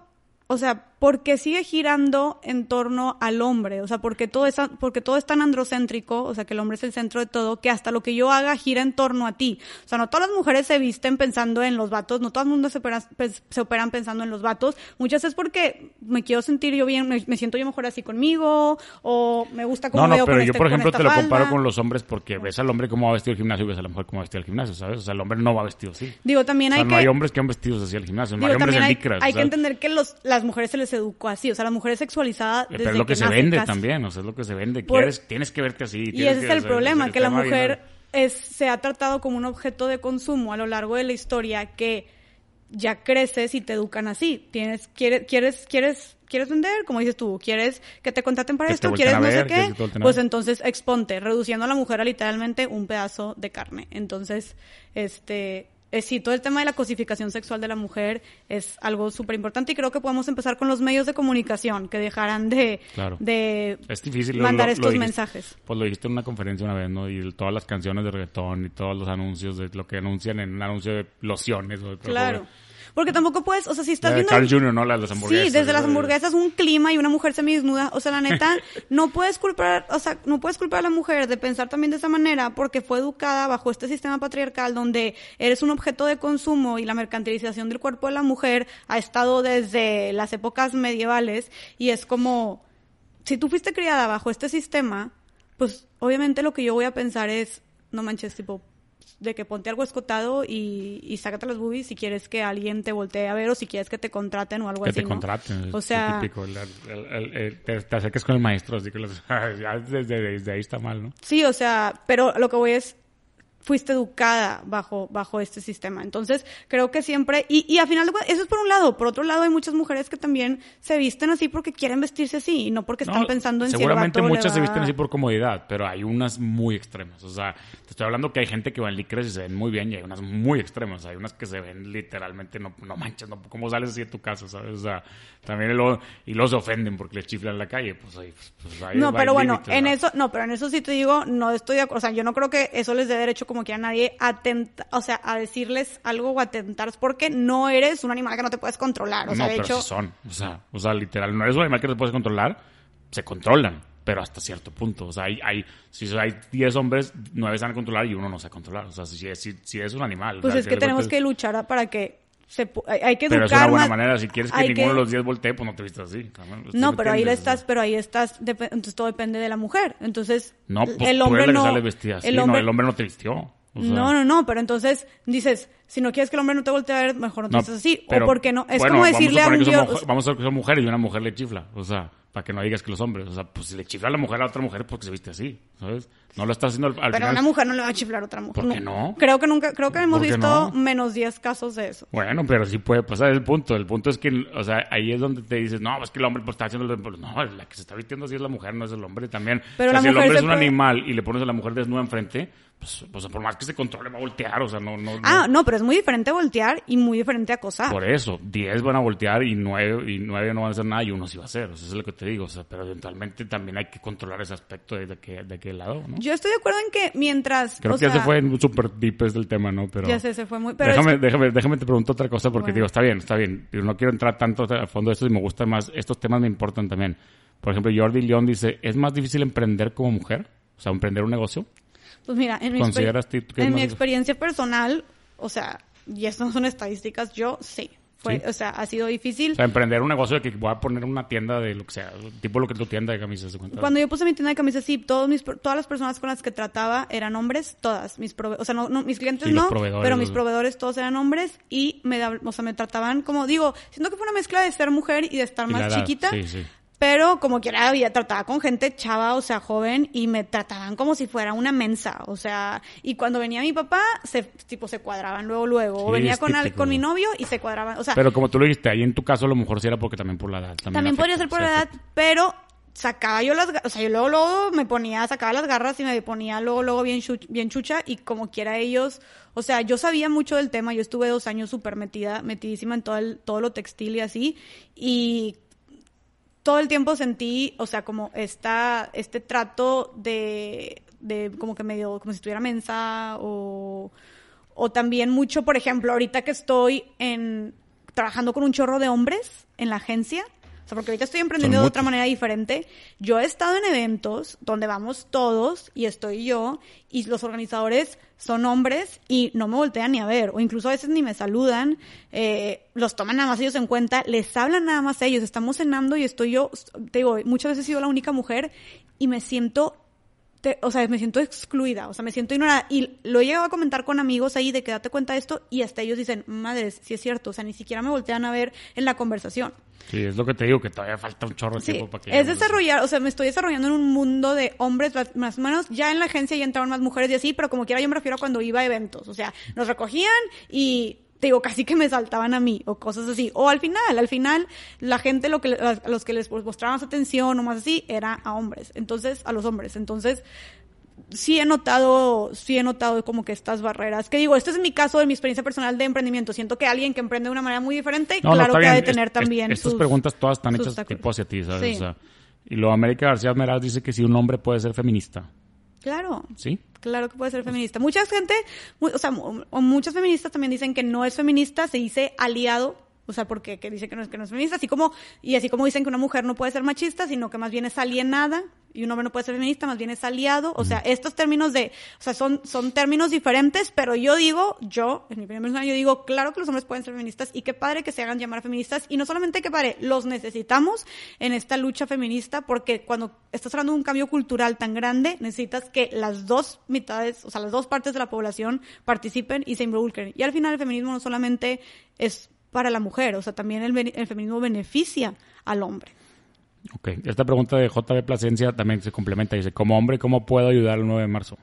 o sea, porque sigue girando en torno al hombre, o sea, porque todo es, porque todo es tan androcéntrico, o sea, que el hombre es el centro de todo, que hasta lo que yo haga gira en torno a ti. O sea, no todas las mujeres se visten pensando en los vatos, no todo el mundo se, se operan pensando en los vatos. Muchas es porque me quiero sentir yo bien, me, siento yo mejor así conmigo, o me gusta cómo no, no, veo pero con yo, este, por ejemplo, te lo falda. comparo con los hombres porque ves al hombre cómo va vestido al gimnasio y ves a la mujer cómo va vestido al gimnasio, ¿sabes? O sea, el hombre no va vestido así. Digo, también o sea, hay no que... hay hombres que han vestido así al gimnasio, no Digo, hay hombres en hay, licras. hay o que entender que los, las mujeres se les educó así, o sea, la mujer es sexualizada desde Pero es lo que, se nace vende casi. también, o sea, es lo que se vende. Por- Quieres, tienes que verte así. Y ese que- es el o sea, problema, el que la mujer es, se ha tratado como un objeto de consumo a lo largo de la historia que ya creces y te educan así. Tienes, quieres, quieres, quieres, quieres vender, como dices tú, quieres que te contraten para Que esto, quieres no ver, sé qué, pues entonces exponte, reduciendo a la mujer a literalmente un pedazo de carne. Entonces, este, eh, sí, todo el tema de la cosificación sexual de la mujer es algo súper importante y creo que podemos empezar con los medios de comunicación que dejarán de, Claro. de Es difícil. lo- mandar lo- lo estos dijiste- mensajes. Pues lo dijiste en una conferencia una vez, ¿no? Y todas las canciones de reggaetón y todos los anuncios de lo que anuncian en un anuncio de lociones o de Claro. Porque tampoco puedes, o sea, si estás La de viendo... Carl Jr., ¿no? Las, las hamburguesas. Sí, desde las ¿no? hamburguesas, un clima y una mujer semidesnuda. O sea, la neta, no puedes culpar, o sea, no puedes culpar a la mujer de pensar también de esa manera porque fue educada bajo este sistema patriarcal donde eres un objeto de consumo y la mercantilización del cuerpo de la mujer ha estado desde las épocas medievales y es como, si tú fuiste criada bajo este sistema, pues obviamente lo que yo voy a pensar es, no manches, tipo, de que ponte algo escotado y, y sácate las boobies si quieres que alguien te voltee a ver o si quieres que te contraten o algo Que así, te ¿no? contraten. O sea, típico. el- el- el- el- te, te acercas con el maestro, así que los- ya desde, desde ahí está mal, ¿no? sí, o sea, pero lo que voy es, fuiste educada bajo, bajo este sistema. Entonces, creo que siempre, y, y a final de cuentas, eso es por un lado. Por otro lado, hay muchas mujeres que también se visten así porque quieren vestirse así y no porque están No, pensando en Seguramente muchas se visten así por comodidad, pero hay unas muy extremas. O sea, te estoy hablando que hay gente que va en licras y se ven muy bien y hay unas muy extremas. Hay unas que se ven literalmente, no, no manches, no, ¿cómo sales así de tu casa, sabes? O sea, también lo, y los ofenden porque les chiflan en la calle. Pues ahí, pues, pues, ahí No, pero bueno, en eso, no, pero en eso sí te digo, no estoy de acuerdo. O sea, yo no creo que eso les dé derecho como que a nadie atenta, o sea, a decirles algo o atentar, porque no eres un animal que no te puedes controlar. O sea, no, de pero hecho, sí son. O sea, o sea, literal, no eres un animal que te puedes controlar, se controlan, pero hasta cierto punto. O sea, hay, hay si hay 10 hombres, 9 se van a controlar y uno no a controlar. O sea, si, es- si, si es un animal. o pues sea, es que tenemos que luchar para que se, hay, que Pero es educar una buena más- manera. Si quieres que hay ninguno de los 10 voltee, pues no te vistas así. cabrón. ¿Sí No, pero ahí estás, pero ahí estás, dep- entonces todo depende de la mujer. Entonces, No, pues el tú hombre la no, que sale vestida así. el no, hombre, el hombre no te vistió. O sea, no, no, no, pero entonces dices, si no quieres que el hombre no te voltee a ver, mejor no te no, vistas así. pero, o porque no, es bueno, como decirle a, un que dios, Vamos a ver que son mujeres y una mujer le chifla. O sea, para que no digas que los hombres. O sea, pues si le chifla a la mujer a otra mujer porque se viste así. ¿Sabes? No lo está haciendo al, al pero final. una mujer no le va a chiflar a otra mujer. ¿Por qué no? Creo que nunca, creo que hemos ¿Por qué visto no? menos 10 casos de eso. Bueno, pero sí puede pasar, es el punto. El punto es que, o sea, ahí es donde te dices, no, es que el hombre pues, está haciendo... lo- pues, No, la que se está vistiendo así es la mujer, no es el hombre también. Pero O sea, la si el mujer hombre se es un puede- animal y le pones a la mujer desnuda enfrente, pues, pues por más que se controle va a voltear, o sea, no... no, Ah, no, pero es muy diferente voltear y muy diferente acosar. Por eso, 10 van a voltear y 9, y nueve no van a hacer nada y uno sí va a hacer. O sea, eso es lo que te digo. O sea, pero eventualmente también hay que controlar ese aspecto de, de, qué, de qué lado, ¿no? Yo estoy de acuerdo en que mientras. Creo o que ya sea, se fue en súper deep del tema, ¿no? Pero Ya sé, se fue muy. Pero déjame, es déjame, déjame te pregunto otra cosa porque Bueno. digo, está bien, está bien. Yo no quiero entrar tanto al fondo de esto y me gustan más, estos temas me importan también. Por ejemplo, Jordi León dice, ¿es más difícil emprender como mujer? O sea, emprender un negocio. Pues mira, en mi, ¿Consideras exper- tú que es en mi experiencia personal, o sea, y estas no son estadísticas, yo sí. Fue, Sí. O sea, ha sido difícil. O sea, emprender un negocio de que voy a poner una tienda de lo que sea, tipo lo que tu tienda de camisas. Cuando yo puse mi tienda de camisas, sí, todos mis, todas las personas con las que trataba eran hombres, todas. Mis prove- o sea, no, no, mis clientes Sí, no, pero mis proveedores todos eran hombres y me, o sea, me trataban como, digo, siento que fue una mezcla de ser mujer y de estar Y más edad, chiquita. Sí, sí. Pero como quiera había trataba con gente chava, o sea, joven, y me trataban como si fuera una mensa, o sea, y cuando venía mi papá, se, tipo, se cuadraban luego, luego, o Sí, venía con, al- con mi novio y se cuadraban, o sea, Pero como tú lo dijiste, ahí en tu caso a lo mejor sí era porque también por la edad. También, también podría ser por la edad, pero sacaba yo las, o sea, yo luego, luego me ponía, sacaba las garras y me ponía luego, luego bien, chu- bien chucha y como quiera ellos, o sea, yo sabía mucho del tema, yo estuve dos años súper metida, metidísima en todo, el, todo lo textil y así, y todo el tiempo sentí, o sea, como esta, este trato de, de como que medio, como si estuviera mensa o, o también mucho, por ejemplo, ahorita que estoy en, trabajando con un chorro de hombres en la agencia, sea, porque ahorita estoy emprendiendo de otra manera diferente. Yo he estado en eventos donde vamos todos y estoy yo y los organizadores son hombres y no me voltean ni a ver o incluso a veces ni me saludan, eh, los toman nada más ellos en cuenta, les hablan nada más a ellos, estamos cenando y estoy yo, te digo, muchas veces he sido la única mujer y me siento te- o sea, me siento excluida, o sea, me siento ignorada. Y lo he llegado a comentar con amigos ahí de que date cuenta de esto y hasta ellos dicen, madres, sí es cierto, o sea, ni siquiera me voltean a ver en la conversación. Sí, es lo que te digo, que todavía falta un chorro de Sí, tiempo para que... es desarrollar, o sea, me estoy desarrollando en un mundo de hombres más- menos. Ya en la agencia ya entraron más mujeres y así, pero como quiera yo me refiero a cuando iba a eventos. O sea, nos recogían y te digo, casi que me saltaban a mí o cosas así. O al final, al final, la gente lo que, a los que les mostraba más atención o más así era a hombres. Entonces, a los hombres. Entonces, sí he notado, sí he notado como que estas barreras. Que digo, este es mi caso de mi experiencia personal de emprendimiento. Siento que alguien que emprende de una manera muy diferente, No, claro que ha de tener Es- también es- Estas preguntas todas están hechas obstáculos. tipo hacia ti, ¿sabes? Sí. O sea, y luego América García Meraz dice que si un hombre puede ser feminista, Claro. ¿sí? Claro que puede ser feminista. Mucha gente, o sea, o muchas feministas también dicen que no es feminista, se dice aliado, o sea, porque que dice que no es que no es feminista, así como y así como dicen que una mujer no puede ser machista, sino que más bien es alienada y un hombre no puede ser feminista, más bien es aliado, o sea, estos términos de, o sea, son son términos diferentes, pero yo digo, yo en mi opinión personal yo digo, claro que los hombres pueden ser feministas y qué padre que se hagan llamar feministas y no solamente que padre, los necesitamos en esta lucha feminista porque cuando estás hablando de un cambio cultural tan grande, necesitas que las dos mitades, o sea, las dos partes de la población participen y se involucren. Y al final el feminismo no solamente es para la mujer, o sea, también el, el feminismo beneficia al hombre. Ok. Esta pregunta de JB Plasencia también se complementa. Dice, como hombre, ¿cómo puedo ayudar el 9 de marzo?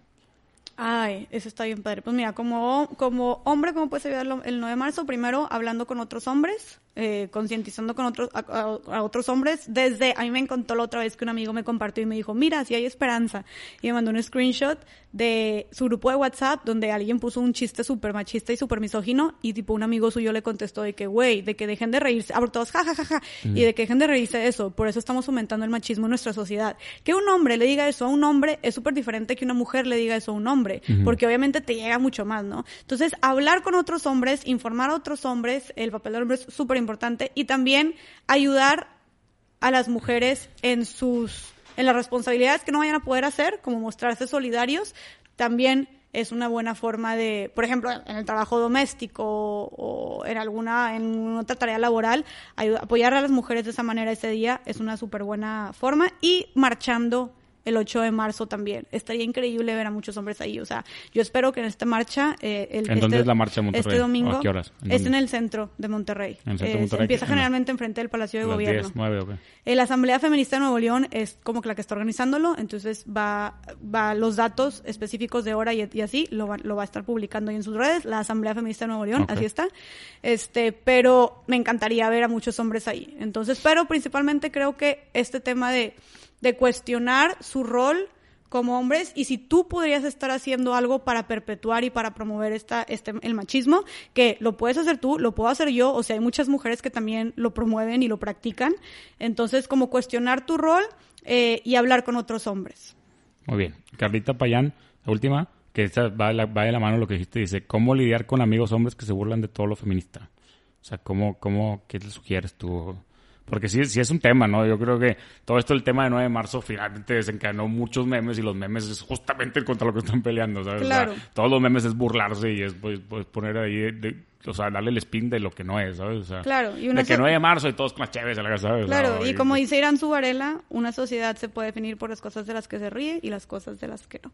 Ay, eso está bien padre. Pues mira, como, como hombre, ¿cómo puedes ayudarlo el 9 de marzo? Primero, hablando con otros hombres, eh, concientizando con otros, a, a- a otros hombres. Desde, a mí me encantó la otra vez que un amigo me compartió y me dijo, mira, si hay esperanza. Y me mandó un screenshot de su grupo de WhatsApp donde alguien puso un chiste súper machista y súper misógino y tipo un amigo suyo le contestó de que, güey, de que dejen de reírse, ah, porque todos, ja, ja, ja, ja, y de que dejen de reírse de eso. Por eso estamos fomentando el machismo en nuestra sociedad. Que un hombre le diga eso a un hombre es súper diferente que una mujer le diga eso a un hombre, porque obviamente te llega mucho más, ¿no? Entonces, hablar con otros hombres, informar a otros hombres, el papel del hombre es súper importante y también ayudar a las mujeres en sus en las responsabilidades que no vayan a poder hacer, como mostrarse solidarios, también es una buena forma de, por ejemplo, en el trabajo doméstico o, en alguna en otra tarea laboral, ayuda- apoyar a las mujeres de esa manera ese día es una súper buena forma y marchando el 8 de marzo también. Estaría increíble ver a muchos hombres ahí. O sea, yo espero que en esta marcha... eh, el, ¿En este, dónde es la marcha en Monterrey? Este domingo. ¿O a qué horas? ¿En Es dónde? en el centro de Monterrey. En el centro de Eh, Monterrey, Empieza generalmente enfrente del Palacio de las Gobierno. 10, 9, ok. Eh, La Asamblea Feminista de Nuevo León es como que la que está organizándolo, entonces va, va los datos específicos de hora y, y así lo va, lo va a estar publicando ahí en sus redes, la Asamblea Feminista de Nuevo León, así está. Este, pero me encantaría ver a muchos hombres ahí. Entonces, pero principalmente creo que este tema de, de cuestionar su rol como hombres y si tú podrías estar haciendo algo para perpetuar y para promover esta, este, el machismo, que lo puedes hacer tú, lo puedo hacer yo, o sea, hay muchas mujeres que también lo promueven y lo practican. Entonces, como cuestionar tu rol eh, y hablar con otros hombres. Muy bien. Carlita Payán, la última, que va, de la, va de la mano lo que dijiste, dice, ¿cómo lidiar con amigos hombres que se burlan de todo lo feminista? O sea, ¿cómo, cómo, qué le sugieres tú? Porque sí, sí es un tema, ¿no? Yo creo que todo esto, el tema de 9 de marzo, finalmente desencadenó muchos memes y los memes es justamente contra lo que están peleando, ¿sabes? O sea, Claro. todos los memes es burlarse y es pues, pues, poner ahí de- o sea, darle el spin de lo que no es, ¿sabes? O sea, Claro, y de una que so- 9 de marzo y todos con las chéves, ¿sabes? O Claro, y como dice Irán Zubarela, una sociedad se puede definir por las cosas de las que se ríe y las cosas de las que no.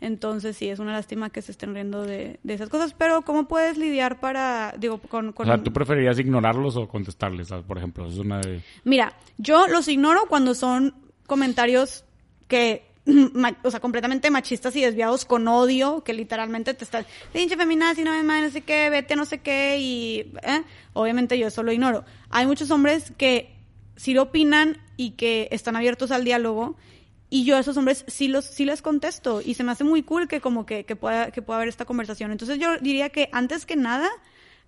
Entonces sí, es una lástima que se estén riendo de, de esas cosas, pero ¿cómo puedes lidiar para, digo, con... O con sea, ¿tú preferirías ignorarlos o contestarles, ¿sabes? por ejemplo? Es una de... Mira, yo los ignoro cuando son comentarios que, o sea, completamente machistas y desviados con odio, que literalmente te están, pinche feminazi, no me mames, no sé qué, vete, no sé qué, y, ¿eh? obviamente yo eso lo ignoro. Hay muchos hombres que sí lo opinan y que están abiertos al diálogo, y yo a esos hombres sí los sí les contesto y se me hace muy cool que como que, que pueda que pueda haber esta conversación. Entonces yo diría que antes que nada,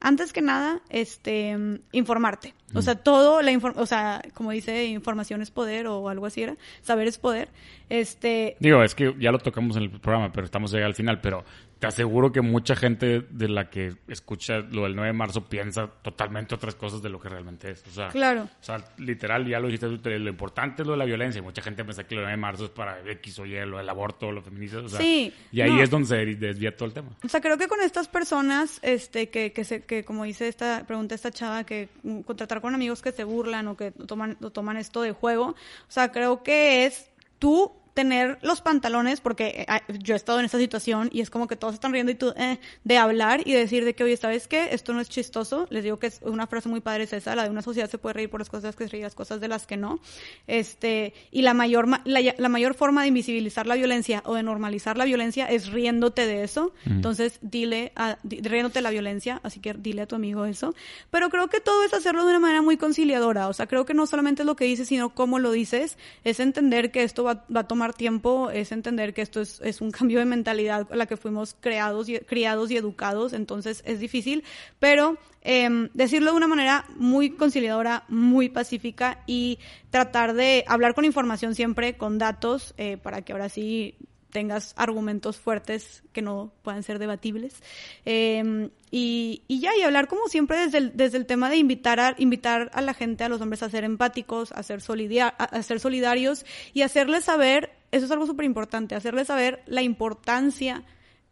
antes que nada, este mm, informarte. O sea, todo la infor- o sea, como dice, información es poder o algo así era, saber es poder. Este, Digo, es que ya lo tocamos en el programa, pero estamos ya al final, pero te aseguro que mucha gente de la que escucha lo del 9 de marzo piensa totalmente otras cosas de lo que realmente es. O sea, Claro. O sea, literal, ya lo dijiste lo importante es lo de la violencia. y Mucha gente piensa que lo del 9 de marzo es para X o Y, lo del aborto, lo feminista. O sea, Sí, Y ahí no. es donde se desvía todo el tema. O sea, creo que con estas personas, este, que, que, se, que como dice esta, pregunta esta chava, que contratar con amigos que se burlan o que toman, o toman esto de juego, o sea, creo que es tú tener los pantalones, porque eh, ah, yo he estado en esta situación y es como que todos están riendo y tú, eh, de hablar y decir de que, oye, ¿sabes qué? Esto no es chistoso. Les digo que es una frase muy padre es esa, la de una sociedad se puede reír por las cosas que se ríe, las cosas de las que no. Este, y la mayor, ma- la, la mayor forma de invisibilizar la violencia o de normalizar la violencia es riéndote de eso. Entonces, dile, a, di- riéndote de la violencia, así que dile a tu amigo eso. Pero creo que todo es hacerlo de una manera muy conciliadora. O sea, creo que no solamente es lo que dices, sino cómo lo dices. Es entender que esto va, va a tomar tiempo, es entender que esto es, es un cambio de mentalidad a la que fuimos creados y, criados y educados. Entonces, es difícil. Pero em, decirlo de una manera muy conciliadora, muy pacífica y tratar de hablar con información siempre, con datos, eh, para que ahora sí tengas argumentos fuertes que no puedan ser debatibles. Eh, y, y ya, y hablar como siempre desde el, desde el tema de invitar a, invitar a la gente, a los hombres a ser empáticos, a ser, solidia- a, a ser solidarios y hacerles saber, eso es algo súper importante, hacerles saber la importancia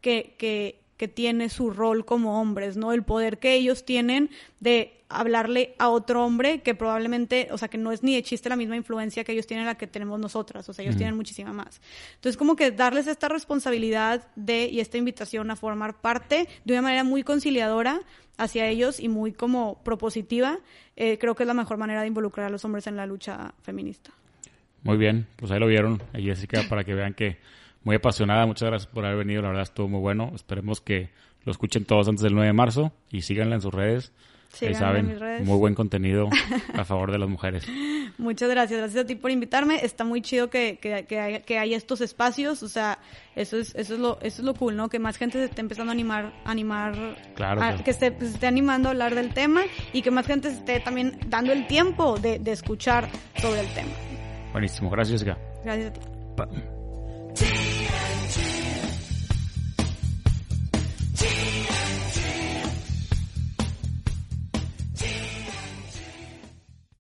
que, que, que tiene su rol como hombres, ¿no? El poder que ellos tienen de hablarle a otro hombre que probablemente, o sea, que no es ni de chiste la misma influencia que ellos tienen la que tenemos nosotras, o sea, ellos tienen muchísima más. Entonces, como que darles esta responsabilidad de y esta invitación a formar parte de una manera muy conciliadora hacia ellos y muy como propositiva, eh, creo que es la mejor manera de involucrar a los hombres en la lucha feminista. Muy bien, pues ahí lo vieron, a Jessica, para que vean que muy apasionada. Muchas gracias por haber venido, la verdad estuvo muy bueno. Esperemos que lo escuchen todos antes del 9 de marzo y síganla en sus redes. Ahí Síganme en saben, mis redes. muy buen contenido a favor de las mujeres. Muchas gracias, gracias a ti por invitarme. Está muy chido que, que, que, haya estos espacios, o sea, eso es, eso es lo, eso es lo cool, ¿no? Que más gente se esté empezando a animar, animar, Claro, a- que se, se esté animando a hablar del tema y que más gente se esté también dando el tiempo de, de escuchar sobre el tema. Buenísimo, gracias Jessica. Gracias a ti. Pa-